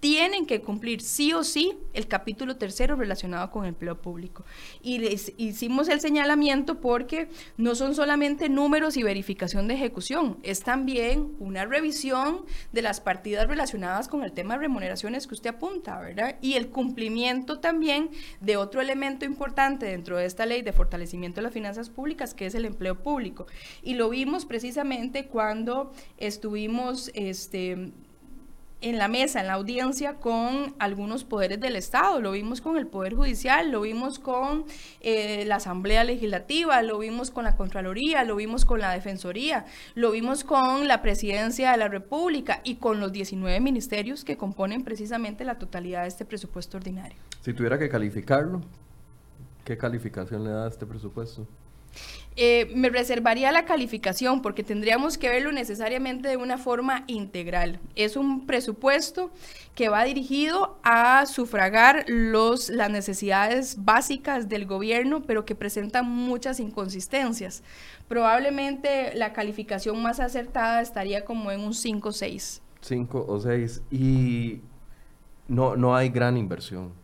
tienen que cumplir sí o sí el capítulo tercero relacionado con el empleo público. Y les hicimos el señalamiento porque no son solamente números y verificación de ejecución, es también una revisión de las partidas relacionadas con el tema de remuneraciones que usted apunta, ¿verdad? Y el cumplimiento también de otro elemento importante dentro de esta ley de fortalecimiento de las finanzas públicas, que es el empleo público. Y lo vimos precisamente cuando estuvimos este, en la mesa, en la audiencia con algunos poderes del Estado. Lo vimos con el Poder Judicial, lo vimos con eh, la Asamblea Legislativa, lo vimos con la Contraloría, lo vimos con la Defensoría, lo vimos con la Presidencia de la República y con los 19 ministerios que componen precisamente la totalidad de este presupuesto ordinario. Si tuviera que calificarlo, ¿qué calificación le da a este presupuesto? Eh, me reservaría la calificación porque tendríamos que verlo necesariamente de una forma integral. Es un presupuesto que va dirigido a sufragar los, las necesidades básicas del gobierno, pero que presenta muchas inconsistencias. Probablemente la calificación más acertada estaría como en un 5 o 6. 5 o 6. Y no, no hay gran inversión.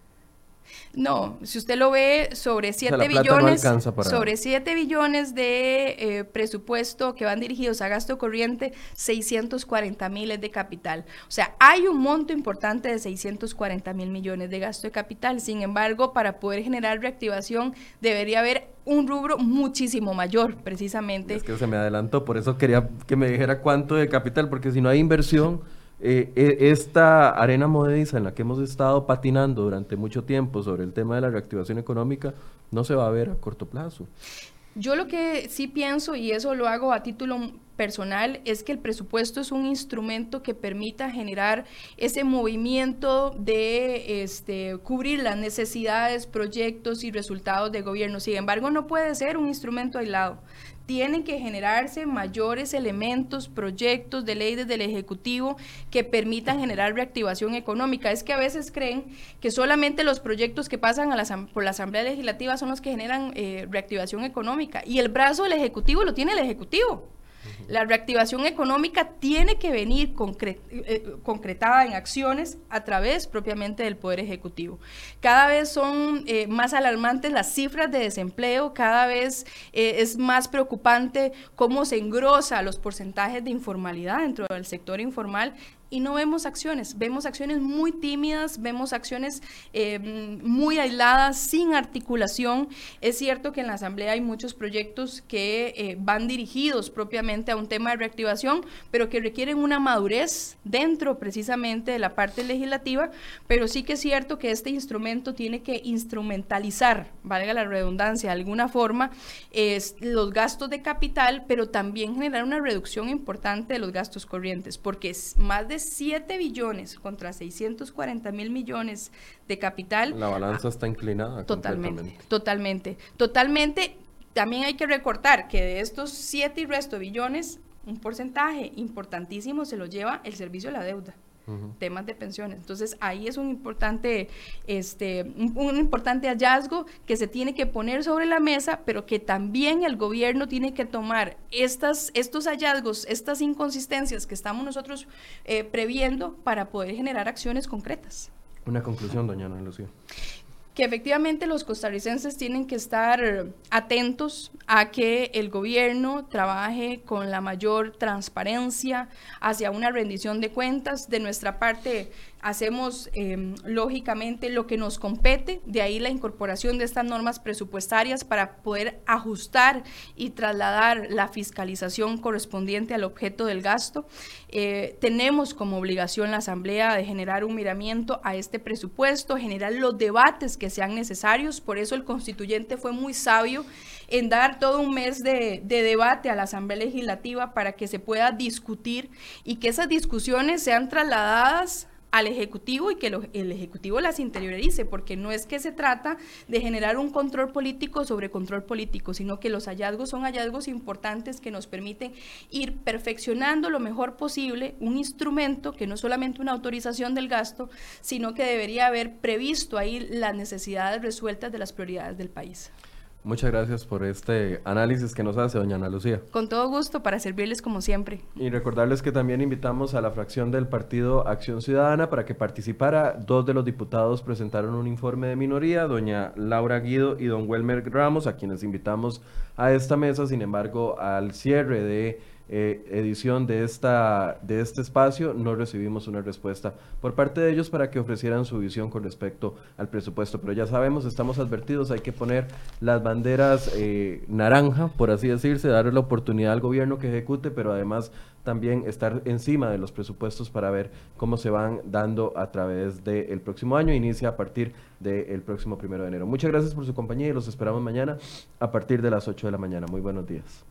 No, si usted lo ve sobre 7 billones, sobre 7 billones de eh, presupuesto que van dirigidos a gasto corriente, 640 mil es de capital. O sea, hay un monto importante de 640 mil millones de gasto de capital. Sin embargo, para poder generar reactivación debería haber un rubro muchísimo mayor, precisamente. Es que se me adelantó, por eso quería que me dijera cuánto de capital, porque si no hay inversión eh, e, esta arena movediza en la que hemos estado patinando durante mucho tiempo sobre el tema de la reactivación económica no se va a ver a corto plazo. Yo lo que sí pienso, y eso lo hago a título personal, es que el presupuesto es un instrumento que permita generar ese movimiento de este, cubrir las necesidades, proyectos y resultados de gobierno. Sin embargo, no puede ser un instrumento aislado tienen que generarse mayores elementos, proyectos de ley desde el Ejecutivo que permitan generar reactivación económica. Es que a veces creen que solamente los proyectos que pasan a la, por la Asamblea Legislativa son los que generan eh, reactivación económica y el brazo del Ejecutivo lo tiene el Ejecutivo. La reactivación económica tiene que venir eh, concretada en acciones a través propiamente del Poder Ejecutivo. Cada vez son eh, más alarmantes las cifras de desempleo, cada vez eh, es más preocupante cómo se engrosa los porcentajes de informalidad dentro del sector informal y no vemos acciones, vemos acciones muy tímidas, vemos acciones eh, muy aisladas, sin articulación. Es cierto que en la Asamblea hay muchos proyectos que eh, van dirigidos propiamente a un tema de reactivación, pero que requieren una madurez dentro precisamente de la parte legislativa, pero sí que es cierto que este instrumento tiene que instrumentalizar, valga la redundancia, de alguna forma, los gastos de capital, pero también generar una reducción importante de los gastos corrientes, porque es más de 7 billones contra 640 mil millones de capital. La balanza está inclinada. Totalmente, totalmente, totalmente. También hay que recortar que de estos 7 y resto billones, un porcentaje importantísimo se lo lleva el servicio de la deuda temas de pensiones. Entonces ahí es un importante, este, un, importante hallazgo que se tiene que poner sobre la mesa, pero que también el gobierno tiene que tomar estas, estos hallazgos, estas inconsistencias que estamos nosotros eh, previendo para poder generar acciones concretas. Una conclusión, doña Ana Lucía que efectivamente los costarricenses tienen que estar atentos a que el gobierno trabaje con la mayor transparencia hacia una rendición de cuentas. De nuestra parte, hacemos em, lógicamente lo que nos compete, de ahí la incorporación de estas normas presupuestarias para poder ajustar y trasladar la fiscalización correspondiente al objeto del gasto. Eh, tenemos como obligación la Asamblea de generar un miramiento a este presupuesto, generar los debates que sean necesarios, por eso el constituyente fue muy sabio en dar todo un mes de, de debate a la Asamblea Legislativa para que se pueda discutir y que esas discusiones sean trasladadas al Ejecutivo y que el Ejecutivo las interiorice, porque no es que se trata de generar un control político sobre control político, sino que los hallazgos son hallazgos importantes que nos permiten ir perfeccionando lo mejor posible un instrumento que no solamente una autorización del gasto, sino que debería haber previsto ahí las necesidades resueltas de las prioridades del país. Muchas gracias por este análisis que nos hace doña Ana Lucía. Con todo gusto, para servirles como siempre. Y recordarles que también invitamos a la fracción del partido Acción Ciudadana para que participara. Dos de los diputados presentaron un informe de minoría, doña Laura Guido y don Welmer Ramos, a quienes invitamos a esta mesa. Sin embargo, al cierre de eh, edición de, esta, de este espacio, no recibimos una respuesta por parte de ellos para que ofrecieran su visión con respecto al presupuesto. Pero ya sabemos, estamos advertidos, hay que poner las banderas eh, naranja, por así decirse, darle la oportunidad al gobierno que ejecute, pero además también estar encima de los presupuestos para ver cómo se van dando a través del próximo año. Inicia a partir del próximo primero de enero. Muchas gracias por su compañía y los esperamos mañana a partir de las 8 de la mañana. Muy buenos días.